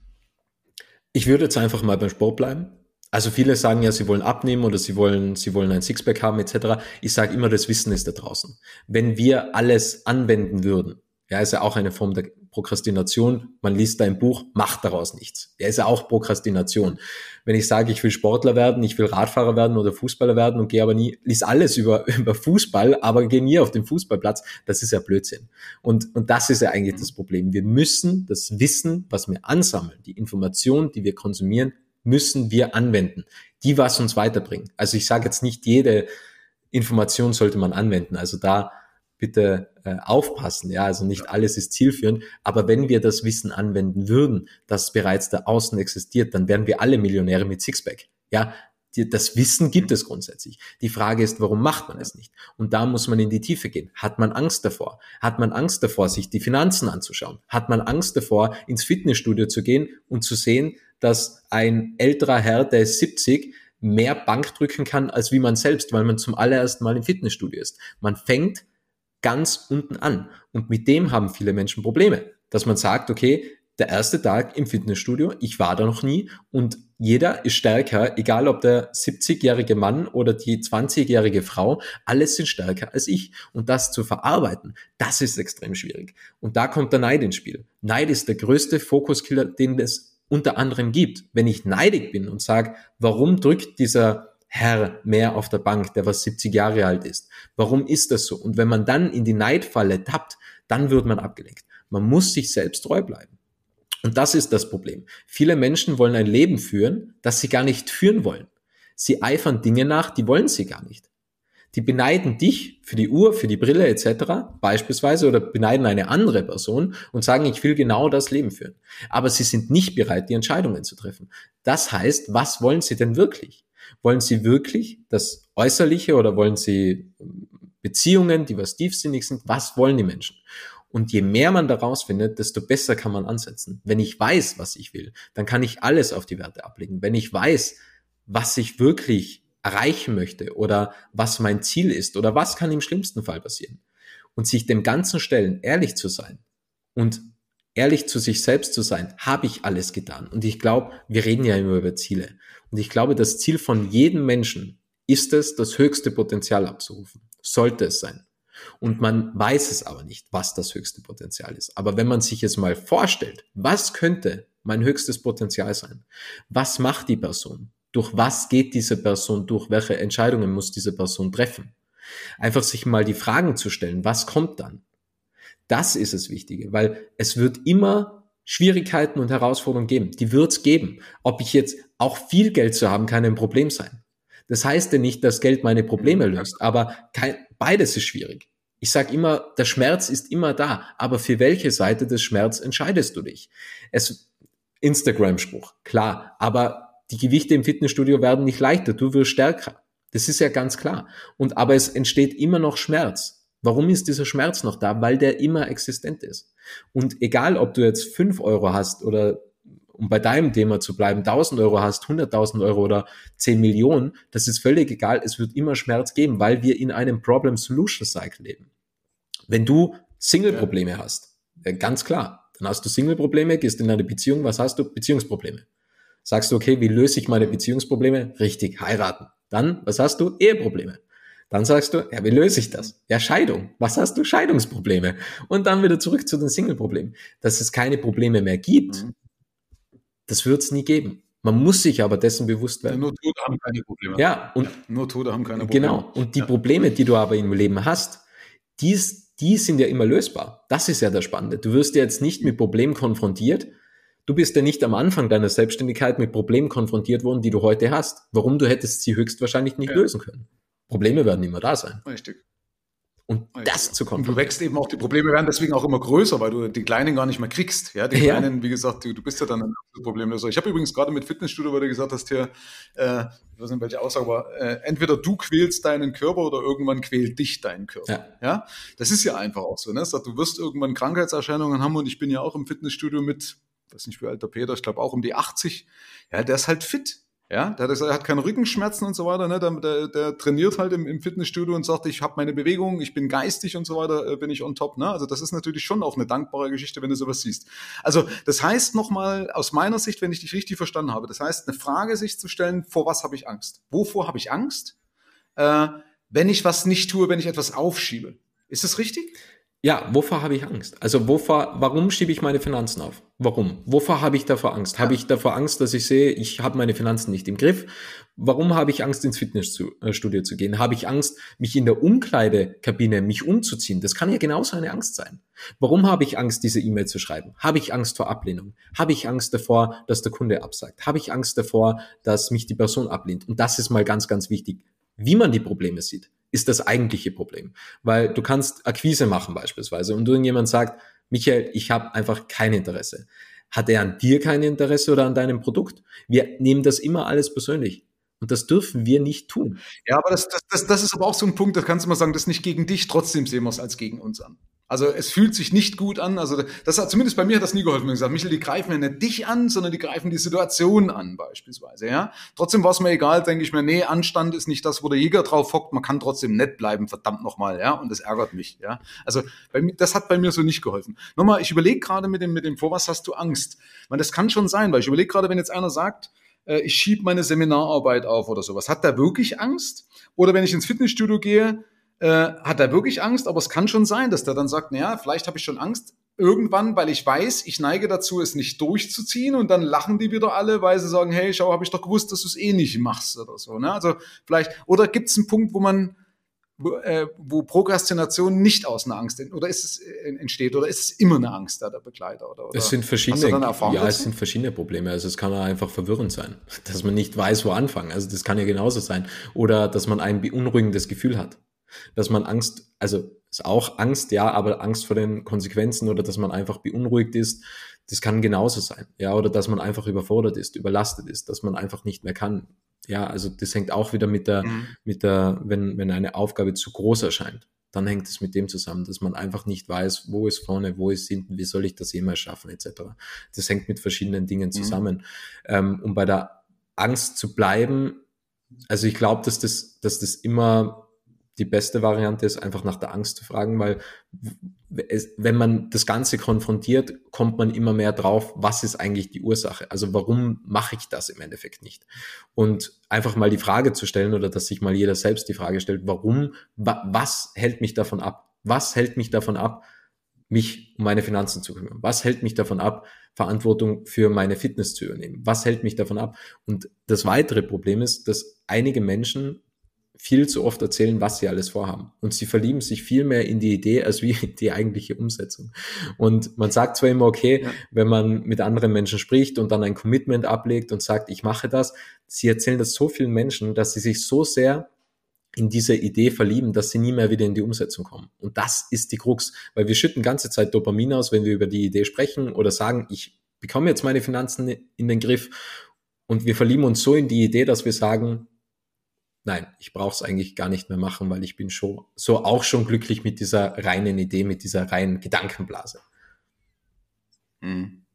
Ich würde jetzt einfach mal beim Sport bleiben. Also viele sagen ja, sie wollen abnehmen oder sie wollen, sie wollen ein Sixpack haben etc. Ich sage immer, das Wissen ist da draußen. Wenn wir alles anwenden würden, ja, ist ja auch eine Form der Prokrastination. Man liest dein Buch, macht daraus nichts. Ja, ist ja auch Prokrastination. Wenn ich sage, ich will Sportler werden, ich will Radfahrer werden oder Fußballer werden und gehe aber nie, lies alles über, <laughs> über Fußball, aber gehe nie auf den Fußballplatz, das ist ja Blödsinn. Und, und das ist ja eigentlich das Problem. Wir müssen das Wissen, was wir ansammeln, die Informationen, die wir konsumieren, müssen wir anwenden, die was uns weiterbringen. Also ich sage jetzt nicht, jede Information sollte man anwenden. Also da bitte äh, aufpassen. Ja, also nicht alles ist zielführend. Aber wenn wir das Wissen anwenden würden, das bereits da außen existiert, dann wären wir alle Millionäre mit Sixpack. Ja, das Wissen gibt es grundsätzlich. Die Frage ist, warum macht man es nicht? Und da muss man in die Tiefe gehen. Hat man Angst davor? Hat man Angst davor, sich die Finanzen anzuschauen? Hat man Angst davor, ins Fitnessstudio zu gehen und zu sehen, dass ein älterer Herr, der ist 70, mehr Bank drücken kann, als wie man selbst, weil man zum allerersten Mal im Fitnessstudio ist. Man fängt ganz unten an. Und mit dem haben viele Menschen Probleme, dass man sagt, okay, der erste Tag im Fitnessstudio, ich war da noch nie und jeder ist stärker, egal ob der 70-jährige Mann oder die 20-jährige Frau, alles sind stärker als ich. Und das zu verarbeiten, das ist extrem schwierig. Und da kommt der Neid ins Spiel. Neid ist der größte Fokuskiller, den es unter anderem gibt. Wenn ich neidig bin und sage, warum drückt dieser Herr mehr auf der Bank, der was 70 Jahre alt ist? Warum ist das so? Und wenn man dann in die Neidfalle tappt, dann wird man abgelenkt. Man muss sich selbst treu bleiben. Und das ist das Problem. Viele Menschen wollen ein Leben führen, das sie gar nicht führen wollen. Sie eifern Dinge nach, die wollen sie gar nicht. Die beneiden dich für die Uhr, für die Brille etc. beispielsweise oder beneiden eine andere Person und sagen, ich will genau das Leben führen. Aber sie sind nicht bereit, die Entscheidungen zu treffen. Das heißt, was wollen sie denn wirklich? Wollen sie wirklich das Äußerliche oder wollen sie ähm, Beziehungen, die was tiefsinnig sind? Was wollen die Menschen? Und je mehr man daraus findet, desto besser kann man ansetzen. Wenn ich weiß, was ich will, dann kann ich alles auf die Werte ablegen. Wenn ich weiß, was ich wirklich erreichen möchte oder was mein Ziel ist oder was kann im schlimmsten Fall passieren. Und sich dem Ganzen stellen, ehrlich zu sein und ehrlich zu sich selbst zu sein, habe ich alles getan. Und ich glaube, wir reden ja immer über Ziele. Und ich glaube, das Ziel von jedem Menschen ist es, das höchste Potenzial abzurufen. Sollte es sein. Und man weiß es aber nicht, was das höchste Potenzial ist. Aber wenn man sich es mal vorstellt, was könnte mein höchstes Potenzial sein? Was macht die Person? Durch was geht diese Person durch? Welche Entscheidungen muss diese Person treffen? Einfach sich mal die Fragen zu stellen, was kommt dann? Das ist das Wichtige, weil es wird immer Schwierigkeiten und Herausforderungen geben. Die wird es geben. Ob ich jetzt auch viel Geld zu haben, kann ein Problem sein. Das heißt ja nicht, dass Geld meine Probleme löst, aber kein, beides ist schwierig. Ich sage immer, der Schmerz ist immer da, aber für welche Seite des Schmerz entscheidest du dich? Es Instagram-Spruch, klar, aber die Gewichte im Fitnessstudio werden nicht leichter, du wirst stärker. Das ist ja ganz klar. Und aber es entsteht immer noch Schmerz. Warum ist dieser Schmerz noch da? Weil der immer existent ist. Und egal, ob du jetzt fünf Euro hast oder um bei deinem Thema zu bleiben, 1000 Euro hast, 100.000 Euro oder 10 Millionen, das ist völlig egal. Es wird immer Schmerz geben, weil wir in einem Problem-Solution-Cycle leben. Wenn du Single-Probleme hast, ganz klar, dann hast du Single-Probleme, gehst in eine Beziehung, was hast du? Beziehungsprobleme. Sagst du, okay, wie löse ich meine Beziehungsprobleme? Richtig, heiraten. Dann, was hast du? Eheprobleme. Dann sagst du, ja, wie löse ich das? Ja, Scheidung. Was hast du? Scheidungsprobleme. Und dann wieder zurück zu den Single-Problemen. Dass es keine Probleme mehr gibt, mhm. das wird es nie geben. Man muss sich aber dessen bewusst werden. Ja, nur Tote haben keine Probleme. Ja, und nur Tote haben keine Probleme. Genau. Und die ja. Probleme, die du aber im Leben hast, die, die sind ja immer lösbar. Das ist ja das Spannende. Du wirst ja jetzt nicht mit Problemen konfrontiert, Du bist ja nicht am Anfang deiner Selbstständigkeit mit Problemen konfrontiert worden, die du heute hast. Warum du hättest sie höchstwahrscheinlich nicht ja. lösen können. Probleme werden immer da sein. Richtig. Und das zu kommen. Du wächst eben auch, die Probleme werden deswegen auch immer größer, weil du die Kleinen gar nicht mehr kriegst. Ja, die Kleinen, ja. wie gesagt, du, du, bist ja dann ein Problemlöser. Ich habe übrigens gerade mit Fitnessstudio, weil du gesagt hast, hier, äh, ich weiß nicht, welche Aussage war, äh, entweder du quälst deinen Körper oder irgendwann quält dich dein Körper. Ja. ja? Das ist ja einfach auch so. Ne? Du wirst irgendwann Krankheitserscheinungen haben und ich bin ja auch im Fitnessstudio mit weiß nicht wie alt der Peter, ich glaube auch um die 80. Ja, der ist halt fit. Ja, der hat, hat keine Rückenschmerzen und so weiter. Ne? Der, der, der trainiert halt im, im Fitnessstudio und sagt, ich habe meine Bewegung, ich bin geistig und so weiter, äh, bin ich on top. Ne? Also das ist natürlich schon auch eine dankbare Geschichte, wenn du sowas siehst. Also das heißt nochmal aus meiner Sicht, wenn ich dich richtig verstanden habe, das heißt eine Frage sich zu stellen, vor was habe ich Angst? Wovor habe ich Angst? Äh, wenn ich was nicht tue, wenn ich etwas aufschiebe. Ist das richtig? Ja, wovor habe ich Angst? Also wovor, warum schiebe ich meine Finanzen auf? Warum? Wovor habe ich davor Angst? Habe ich davor Angst, dass ich sehe, ich habe meine Finanzen nicht im Griff? Warum habe ich Angst, ins Fitnessstudio zu gehen? Habe ich Angst, mich in der Umkleidekabine mich umzuziehen? Das kann ja genauso eine Angst sein. Warum habe ich Angst, diese E-Mail zu schreiben? Habe ich Angst vor Ablehnung? Habe ich Angst davor, dass der Kunde absagt? Habe ich Angst davor, dass mich die Person ablehnt? Und das ist mal ganz, ganz wichtig, wie man die Probleme sieht ist das eigentliche Problem. Weil du kannst Akquise machen beispielsweise und irgendjemand sagt, Michael, ich habe einfach kein Interesse. Hat er an dir kein Interesse oder an deinem Produkt? Wir nehmen das immer alles persönlich. Und das dürfen wir nicht tun. Ja, aber das, das, das, das ist aber auch so ein Punkt, da kannst du mal sagen, das ist nicht gegen dich, trotzdem sehen wir es als gegen uns an. Also es fühlt sich nicht gut an. Also das hat zumindest bei mir hat das nie geholfen. Ich gesagt, Michael, die greifen ja nicht dich an, sondern die greifen die Situation an beispielsweise. Ja. Trotzdem war es mir egal, denke ich mir, nee, Anstand ist nicht das, wo der Jäger drauf hockt. Man kann trotzdem nett bleiben, verdammt nochmal. Ja. Und das ärgert mich. Ja. Also bei mir, das hat bei mir so nicht geholfen. Nochmal, ich überlege gerade mit dem mit dem vor was hast du Angst? Weil das kann schon sein, weil ich überlege gerade, wenn jetzt einer sagt, äh, ich schiebe meine Seminararbeit auf oder sowas. Hat der wirklich Angst? Oder wenn ich ins Fitnessstudio gehe, äh, hat er wirklich Angst, aber es kann schon sein, dass der dann sagt, naja, vielleicht habe ich schon Angst irgendwann, weil ich weiß, ich neige dazu, es nicht durchzuziehen und dann lachen die wieder alle, weil sie sagen, hey, schau, habe ich doch gewusst, dass du es eh nicht machst oder so. Ne? Also vielleicht, oder gibt es einen Punkt, wo man wo, äh, wo Prokrastination nicht aus einer Angst oder ist es äh, entsteht oder ist es immer eine Angst da der Begleiter oder, oder es sind verschiedene ja es sind verschiedene Probleme also es kann einfach verwirrend sein dass man nicht weiß wo anfangen also das kann ja genauso sein oder dass man ein beunruhigendes Gefühl hat dass man Angst also ist auch Angst ja aber Angst vor den Konsequenzen oder dass man einfach beunruhigt ist das kann genauso sein ja oder dass man einfach überfordert ist überlastet ist dass man einfach nicht mehr kann ja, also das hängt auch wieder mit der, mhm. mit der, wenn, wenn eine Aufgabe zu groß erscheint, dann hängt es mit dem zusammen, dass man einfach nicht weiß, wo ist vorne, wo ist hinten, wie soll ich das jemals schaffen, etc. Das hängt mit verschiedenen Dingen mhm. zusammen. Mhm. Ähm, um bei der Angst zu bleiben, also ich glaube, dass das, dass das immer die beste Variante ist, einfach nach der Angst zu fragen, weil es, wenn man das Ganze konfrontiert, kommt man immer mehr drauf, was ist eigentlich die Ursache? Also warum mache ich das im Endeffekt nicht? Und einfach mal die Frage zu stellen oder dass sich mal jeder selbst die Frage stellt, warum, wa, was hält mich davon ab? Was hält mich davon ab, mich um meine Finanzen zu kümmern? Was hält mich davon ab, Verantwortung für meine Fitness zu übernehmen? Was hält mich davon ab? Und das weitere Problem ist, dass einige Menschen viel zu oft erzählen, was sie alles vorhaben. Und sie verlieben sich viel mehr in die Idee als wie <laughs> die eigentliche Umsetzung. Und man sagt zwar immer, okay, ja. wenn man mit anderen Menschen spricht und dann ein Commitment ablegt und sagt, ich mache das, sie erzählen das so vielen Menschen, dass sie sich so sehr in diese Idee verlieben, dass sie nie mehr wieder in die Umsetzung kommen. Und das ist die Krux, weil wir schütten ganze Zeit Dopamin aus, wenn wir über die Idee sprechen oder sagen, ich bekomme jetzt meine Finanzen in den Griff und wir verlieben uns so in die Idee, dass wir sagen, nein, ich brauche es eigentlich gar nicht mehr machen, weil ich bin schon so auch schon glücklich mit dieser reinen Idee, mit dieser reinen Gedankenblase. Mhm.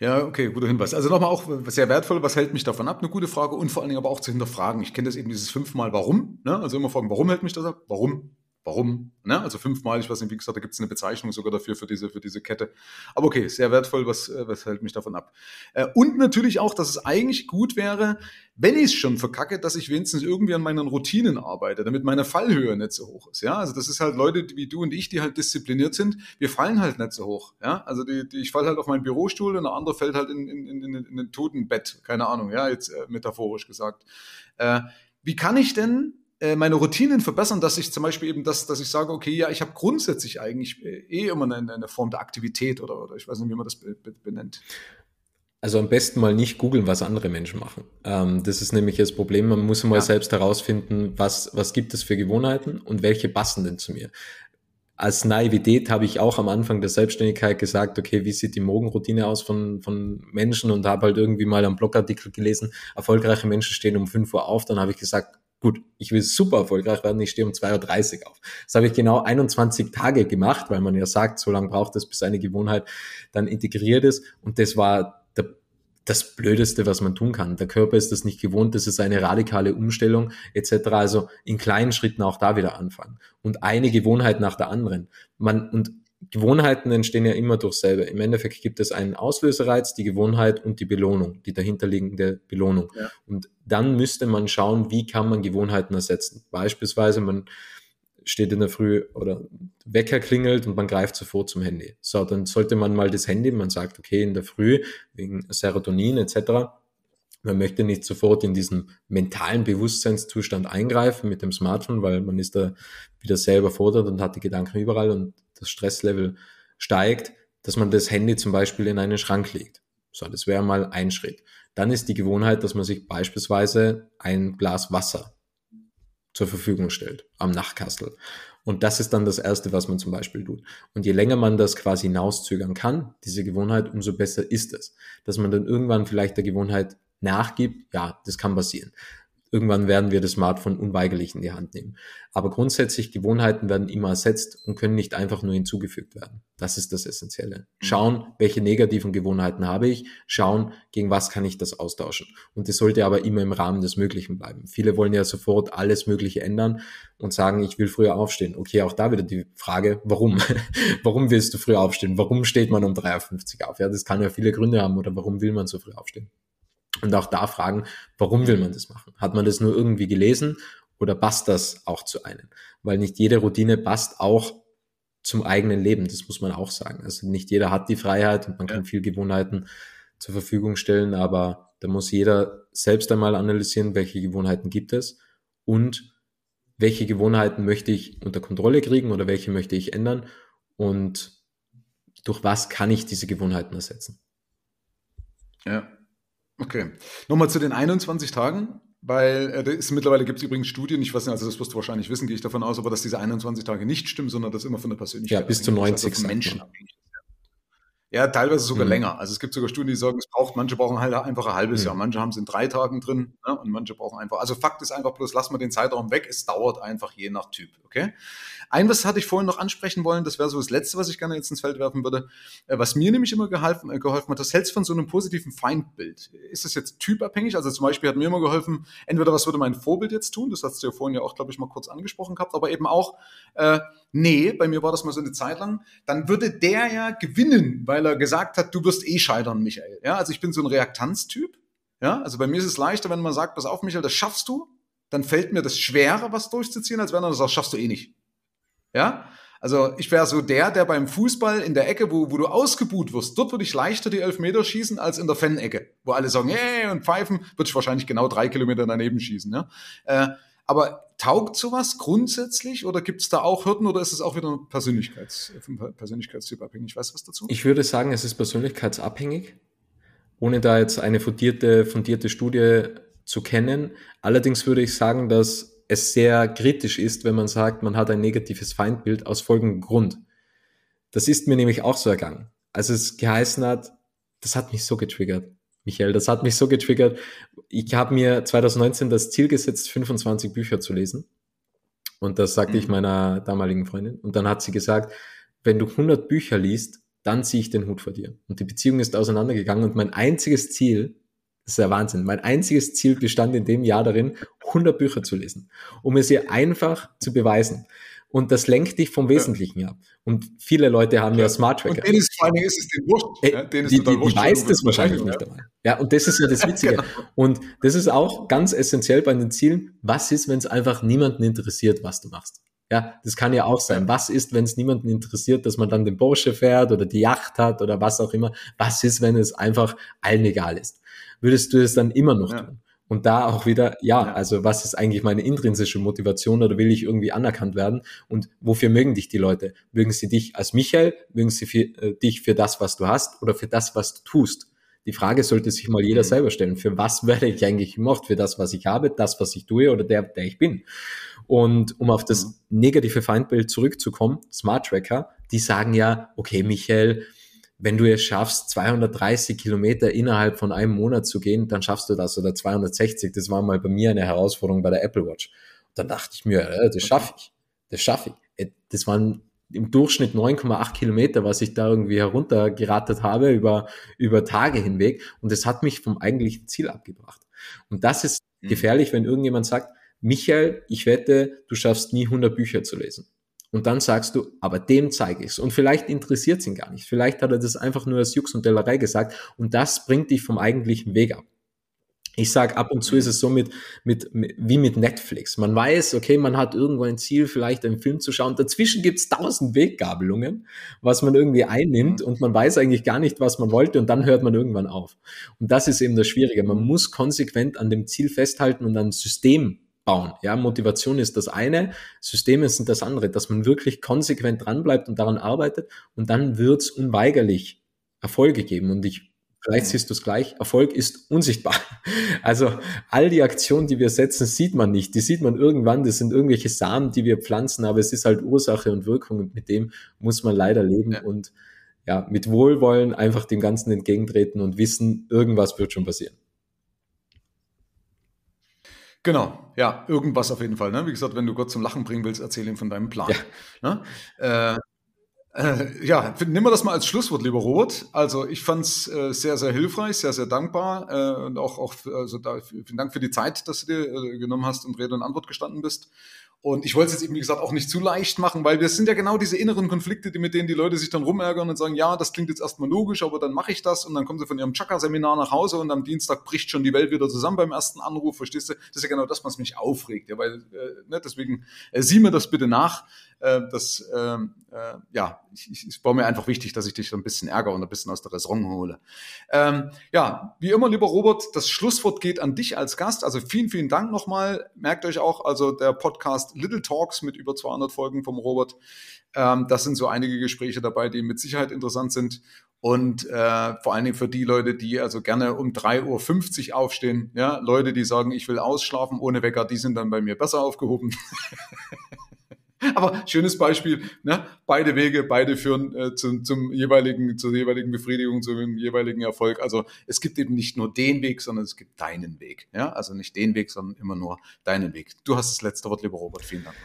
Ja, okay, guter Hinweis. Also nochmal auch sehr wertvoll, was hält mich davon ab? Eine gute Frage und vor allen Dingen aber auch zu hinterfragen. Ich kenne das eben dieses fünfmal Warum. Ne? Also immer fragen, warum hält mich das ab? Warum? Warum? Ne? Also fünfmal, ich weiß nicht, wie gesagt, da gibt es eine Bezeichnung sogar dafür, für diese, für diese Kette. Aber okay, sehr wertvoll, was, äh, was hält mich davon ab? Äh, und natürlich auch, dass es eigentlich gut wäre, wenn ich es schon verkacke, dass ich wenigstens irgendwie an meinen Routinen arbeite, damit meine Fallhöhe nicht so hoch ist. Ja, also das ist halt Leute wie du und ich, die halt diszipliniert sind, wir fallen halt nicht so hoch. Ja, also die, die, ich falle halt auf meinen Bürostuhl und der andere fällt halt in, in, in, in ein Totenbett. Keine Ahnung, ja, jetzt äh, metaphorisch gesagt. Äh, wie kann ich denn meine Routinen verbessern, dass ich zum Beispiel eben das, dass ich sage, okay, ja, ich habe grundsätzlich eigentlich äh, eh immer eine, eine, Form der Aktivität oder, oder ich weiß nicht, wie man das benennt. Also am besten mal nicht googeln, was andere Menschen machen. Ähm, das ist nämlich das Problem. Man muss mal ja. selbst herausfinden, was, was gibt es für Gewohnheiten und welche passen denn zu mir. Als Naivität habe ich auch am Anfang der Selbstständigkeit gesagt, okay, wie sieht die Morgenroutine aus von, von Menschen und habe halt irgendwie mal einen Blogartikel gelesen, erfolgreiche Menschen stehen um 5 Uhr auf. Dann habe ich gesagt, gut, ich will super erfolgreich werden, ich stehe um 2.30 Uhr auf. Das habe ich genau 21 Tage gemacht, weil man ja sagt, so lange braucht es, bis eine Gewohnheit dann integriert ist. Und das war der, das Blödeste, was man tun kann. Der Körper ist das nicht gewohnt, das ist eine radikale Umstellung etc. Also in kleinen Schritten auch da wieder anfangen. Und eine Gewohnheit nach der anderen. Man, und Gewohnheiten entstehen ja immer durch selber. Im Endeffekt gibt es einen Auslösereiz, die Gewohnheit und die Belohnung, die dahinterliegende Belohnung. Ja. Und dann müsste man schauen, wie kann man Gewohnheiten ersetzen. Beispielsweise, man steht in der Früh oder Wecker klingelt und man greift sofort zum Handy. So, dann sollte man mal das Handy, man sagt, okay, in der Früh wegen Serotonin etc., man möchte nicht sofort in diesen mentalen Bewusstseinszustand eingreifen mit dem Smartphone, weil man ist da wieder selber fordert und hat die Gedanken überall und das Stresslevel steigt, dass man das Handy zum Beispiel in einen Schrank legt. So, das wäre mal ein Schritt. Dann ist die Gewohnheit, dass man sich beispielsweise ein Glas Wasser zur Verfügung stellt am Nachtkastel. Und das ist dann das Erste, was man zum Beispiel tut. Und je länger man das quasi hinauszögern kann, diese Gewohnheit, umso besser ist es. Dass man dann irgendwann vielleicht der Gewohnheit nachgibt, ja, das kann passieren. Irgendwann werden wir das Smartphone unweigerlich in die Hand nehmen. Aber grundsätzlich, Gewohnheiten werden immer ersetzt und können nicht einfach nur hinzugefügt werden. Das ist das Essentielle. Mhm. Schauen, welche negativen Gewohnheiten habe ich, schauen, gegen was kann ich das austauschen. Und das sollte aber immer im Rahmen des Möglichen bleiben. Viele wollen ja sofort alles Mögliche ändern und sagen, ich will früher aufstehen. Okay, auch da wieder die Frage, warum? <laughs> warum willst du früher aufstehen? Warum steht man um 53 auf? Ja, das kann ja viele Gründe haben oder warum will man so früh aufstehen? Und auch da fragen, warum will man das machen? Hat man das nur irgendwie gelesen oder passt das auch zu einem? Weil nicht jede Routine passt auch zum eigenen Leben, das muss man auch sagen. Also nicht jeder hat die Freiheit und man kann viel Gewohnheiten zur Verfügung stellen, aber da muss jeder selbst einmal analysieren, welche Gewohnheiten gibt es und welche Gewohnheiten möchte ich unter Kontrolle kriegen oder welche möchte ich ändern und durch was kann ich diese Gewohnheiten ersetzen. Ja, okay. Nochmal zu den 21 Tagen, weil äh, ist, mittlerweile gibt es übrigens Studien, ich weiß nicht, also das wirst du wahrscheinlich wissen, gehe ich davon aus, aber dass diese 21 Tage nicht stimmen, sondern das immer von der Persönlichkeit. Ja, bis zu 90 also Menschen abhängig ja, teilweise sogar mhm. länger. Also es gibt sogar Studien, die sagen, es braucht, manche brauchen halt einfach ein halbes mhm. Jahr, manche haben es in drei Tagen drin ne? und manche brauchen einfach. Also Fakt ist einfach bloß, lass mal den Zeitraum weg, es dauert einfach je nach Typ, okay? Ein, was hatte ich vorhin noch ansprechen wollen, das wäre so das Letzte, was ich gerne jetzt ins Feld werfen würde. Äh, was mir nämlich immer geholfen, äh, geholfen hat, das hältst von so einem positiven Feindbild. Ist das jetzt typabhängig? Also zum Beispiel hat mir immer geholfen, entweder was würde mein Vorbild jetzt tun, das hast du ja vorhin ja auch, glaube ich, mal kurz angesprochen gehabt, aber eben auch, äh, nee, bei mir war das mal so eine Zeit lang, dann würde der ja gewinnen, weil er gesagt hat, du wirst eh scheitern, Michael. Ja, also ich bin so ein Reaktanztyp. Ja, also bei mir ist es leichter, wenn man sagt, pass auf, Michael, das schaffst du, dann fällt mir das schwerer, was durchzuziehen, als wenn er sagt, schaffst du eh nicht. Ja, also ich wäre so der, der beim Fußball in der Ecke, wo, wo du ausgebuht wirst, dort würde ich leichter die Elfmeter schießen als in der Fan-Ecke, wo alle sagen, hey, und pfeifen, würde ich wahrscheinlich genau drei Kilometer daneben schießen. Ja? Äh, aber taugt sowas grundsätzlich oder gibt es da auch Hürden oder ist es auch wieder Persönlichkeits, Persönlichkeitstyp abhängig? Weißt du was dazu? Ich würde sagen, es ist persönlichkeitsabhängig, ohne da jetzt eine fundierte, fundierte Studie zu kennen. Allerdings würde ich sagen, dass es sehr kritisch ist, wenn man sagt, man hat ein negatives Feindbild aus folgendem Grund. Das ist mir nämlich auch so ergangen. Als es geheißen hat, das hat mich so getriggert. Michael, das hat mich so getriggert. Ich habe mir 2019 das Ziel gesetzt, 25 Bücher zu lesen. Und das sagte mhm. ich meiner damaligen Freundin. Und dann hat sie gesagt, wenn du 100 Bücher liest, dann ziehe ich den Hut vor dir. Und die Beziehung ist auseinandergegangen. Und mein einziges Ziel, das ist der Wahnsinn, mein einziges Ziel bestand in dem Jahr darin, 100 Bücher zu lesen, um es ihr einfach zu beweisen. Und das lenkt dich vom Wesentlichen ja. ab. Und viele Leute haben ja, ja Smart Tracker. Und denen ist vor Dingen ist es den Wurscht. Äh, ja, denen ist die, die, die weiß das wahrscheinlich nicht ja. einmal. Ja, und das ist ja das <laughs> Witzige. genau. Und das ist auch ganz essentiell bei den Zielen. Was ist, wenn es einfach niemanden interessiert, was du machst? Ja, das kann ja auch sein. Was ist, wenn es niemanden interessiert, dass man dann den Porsche fährt oder die Yacht hat oder was auch immer? Was ist, wenn es einfach allen egal ist? Würdest du es dann immer noch tun? Und da auch wieder, ja, also was ist eigentlich meine intrinsische Motivation oder will ich irgendwie anerkannt werden? Und wofür mögen dich die Leute? Mögen sie dich als Michael? Mögen sie für, äh, dich für das, was du hast oder für das, was du tust? Die Frage sollte sich mal jeder mhm. selber stellen. Für was werde ich eigentlich gemocht? Für das, was ich habe, das, was ich tue oder der, der ich bin? Und um auf das mhm. negative Feindbild zurückzukommen, Smart Tracker, die sagen ja, okay, Michael, wenn du es schaffst, 230 Kilometer innerhalb von einem Monat zu gehen, dann schaffst du das oder 260. Das war mal bei mir eine Herausforderung bei der Apple Watch. dann dachte ich mir, äh, das schaffe ich. Das schaffe ich. Äh, das waren im Durchschnitt 9,8 Kilometer, was ich da irgendwie heruntergeratet habe über, über Tage hinweg. Und das hat mich vom eigentlichen Ziel abgebracht. Und das ist mhm. gefährlich, wenn irgendjemand sagt, Michael, ich wette, du schaffst nie 100 Bücher zu lesen. Und dann sagst du, aber dem zeige ich es. Und vielleicht interessiert es ihn gar nicht. Vielleicht hat er das einfach nur als Jux und Dellerei gesagt. Und das bringt dich vom eigentlichen Weg ab. Ich sage, ab und zu ist es so mit, mit, mit, wie mit Netflix. Man weiß, okay, man hat irgendwo ein Ziel, vielleicht einen Film zu schauen. Dazwischen gibt es tausend Weggabelungen, was man irgendwie einnimmt und man weiß eigentlich gar nicht, was man wollte und dann hört man irgendwann auf. Und das ist eben das Schwierige. Man muss konsequent an dem Ziel festhalten und an System bauen. Ja, Motivation ist das eine, Systeme sind das andere, dass man wirklich konsequent dranbleibt und daran arbeitet und dann wird es unweigerlich Erfolge geben. Und ich, vielleicht siehst du es gleich, Erfolg ist unsichtbar. <laughs> Also all die Aktionen, die wir setzen, sieht man nicht. Die sieht man irgendwann, das sind irgendwelche Samen, die wir pflanzen, aber es ist halt Ursache und Wirkung und mit dem muss man leider leben ja. und ja, mit Wohlwollen einfach dem Ganzen entgegentreten und wissen, irgendwas wird schon passieren. Genau, ja, irgendwas auf jeden Fall. Ne? Wie gesagt, wenn du Gott zum Lachen bringen willst, erzähl ihm von deinem Plan. Ja, ne? äh, äh, ja nimm wir das mal als Schlusswort, lieber Robert. Also ich fand es äh, sehr, sehr hilfreich, sehr, sehr dankbar äh, und auch, auch also da, vielen Dank für die Zeit, dass du dir äh, genommen hast und Rede und Antwort gestanden bist. Und ich wollte es jetzt eben, wie gesagt, auch nicht zu leicht machen, weil wir sind ja genau diese inneren Konflikte, die, mit denen die Leute sich dann rumärgern und sagen, ja, das klingt jetzt erstmal logisch, aber dann mache ich das und dann kommen sie von ihrem Chakra-Seminar nach Hause und am Dienstag bricht schon die Welt wieder zusammen beim ersten Anruf, verstehst du? Das ist ja genau das, was mich aufregt, ja, weil, äh, ne, deswegen äh, sieh mir das bitte nach. Äh, das, ähm, äh, ja, ich, war mir einfach wichtig, dass ich dich so ein bisschen ärgere und ein bisschen aus der Raison hole. Ähm, ja, wie immer, lieber Robert, das Schlusswort geht an dich als Gast. Also vielen, vielen Dank nochmal. Merkt euch auch, also der Podcast Little Talks mit über 200 Folgen vom Robert. Ähm, das sind so einige Gespräche dabei, die mit Sicherheit interessant sind. Und äh, vor allen Dingen für die Leute, die also gerne um 3.50 Uhr aufstehen, ja, Leute, die sagen, ich will ausschlafen ohne Wecker, die sind dann bei mir besser aufgehoben. <laughs> <laughs> Aber schönes Beispiel, ne? beide Wege, beide führen äh, zum, zum jeweiligen, zur jeweiligen Befriedigung, zum jeweiligen Erfolg. Also es gibt eben nicht nur den Weg, sondern es gibt deinen Weg. Ja? Also nicht den Weg, sondern immer nur deinen Weg. Du hast das letzte Wort, lieber Robert. Vielen Dank.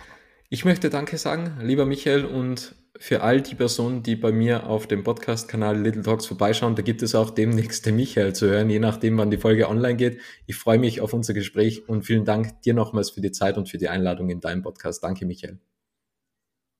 Ich möchte Danke sagen, lieber Michael, und für all die Personen, die bei mir auf dem Podcast-Kanal Little Talks vorbeischauen, da gibt es auch demnächst den Michael zu hören, je nachdem, wann die Folge online geht. Ich freue mich auf unser Gespräch und vielen Dank dir nochmals für die Zeit und für die Einladung in deinem Podcast. Danke, Michael.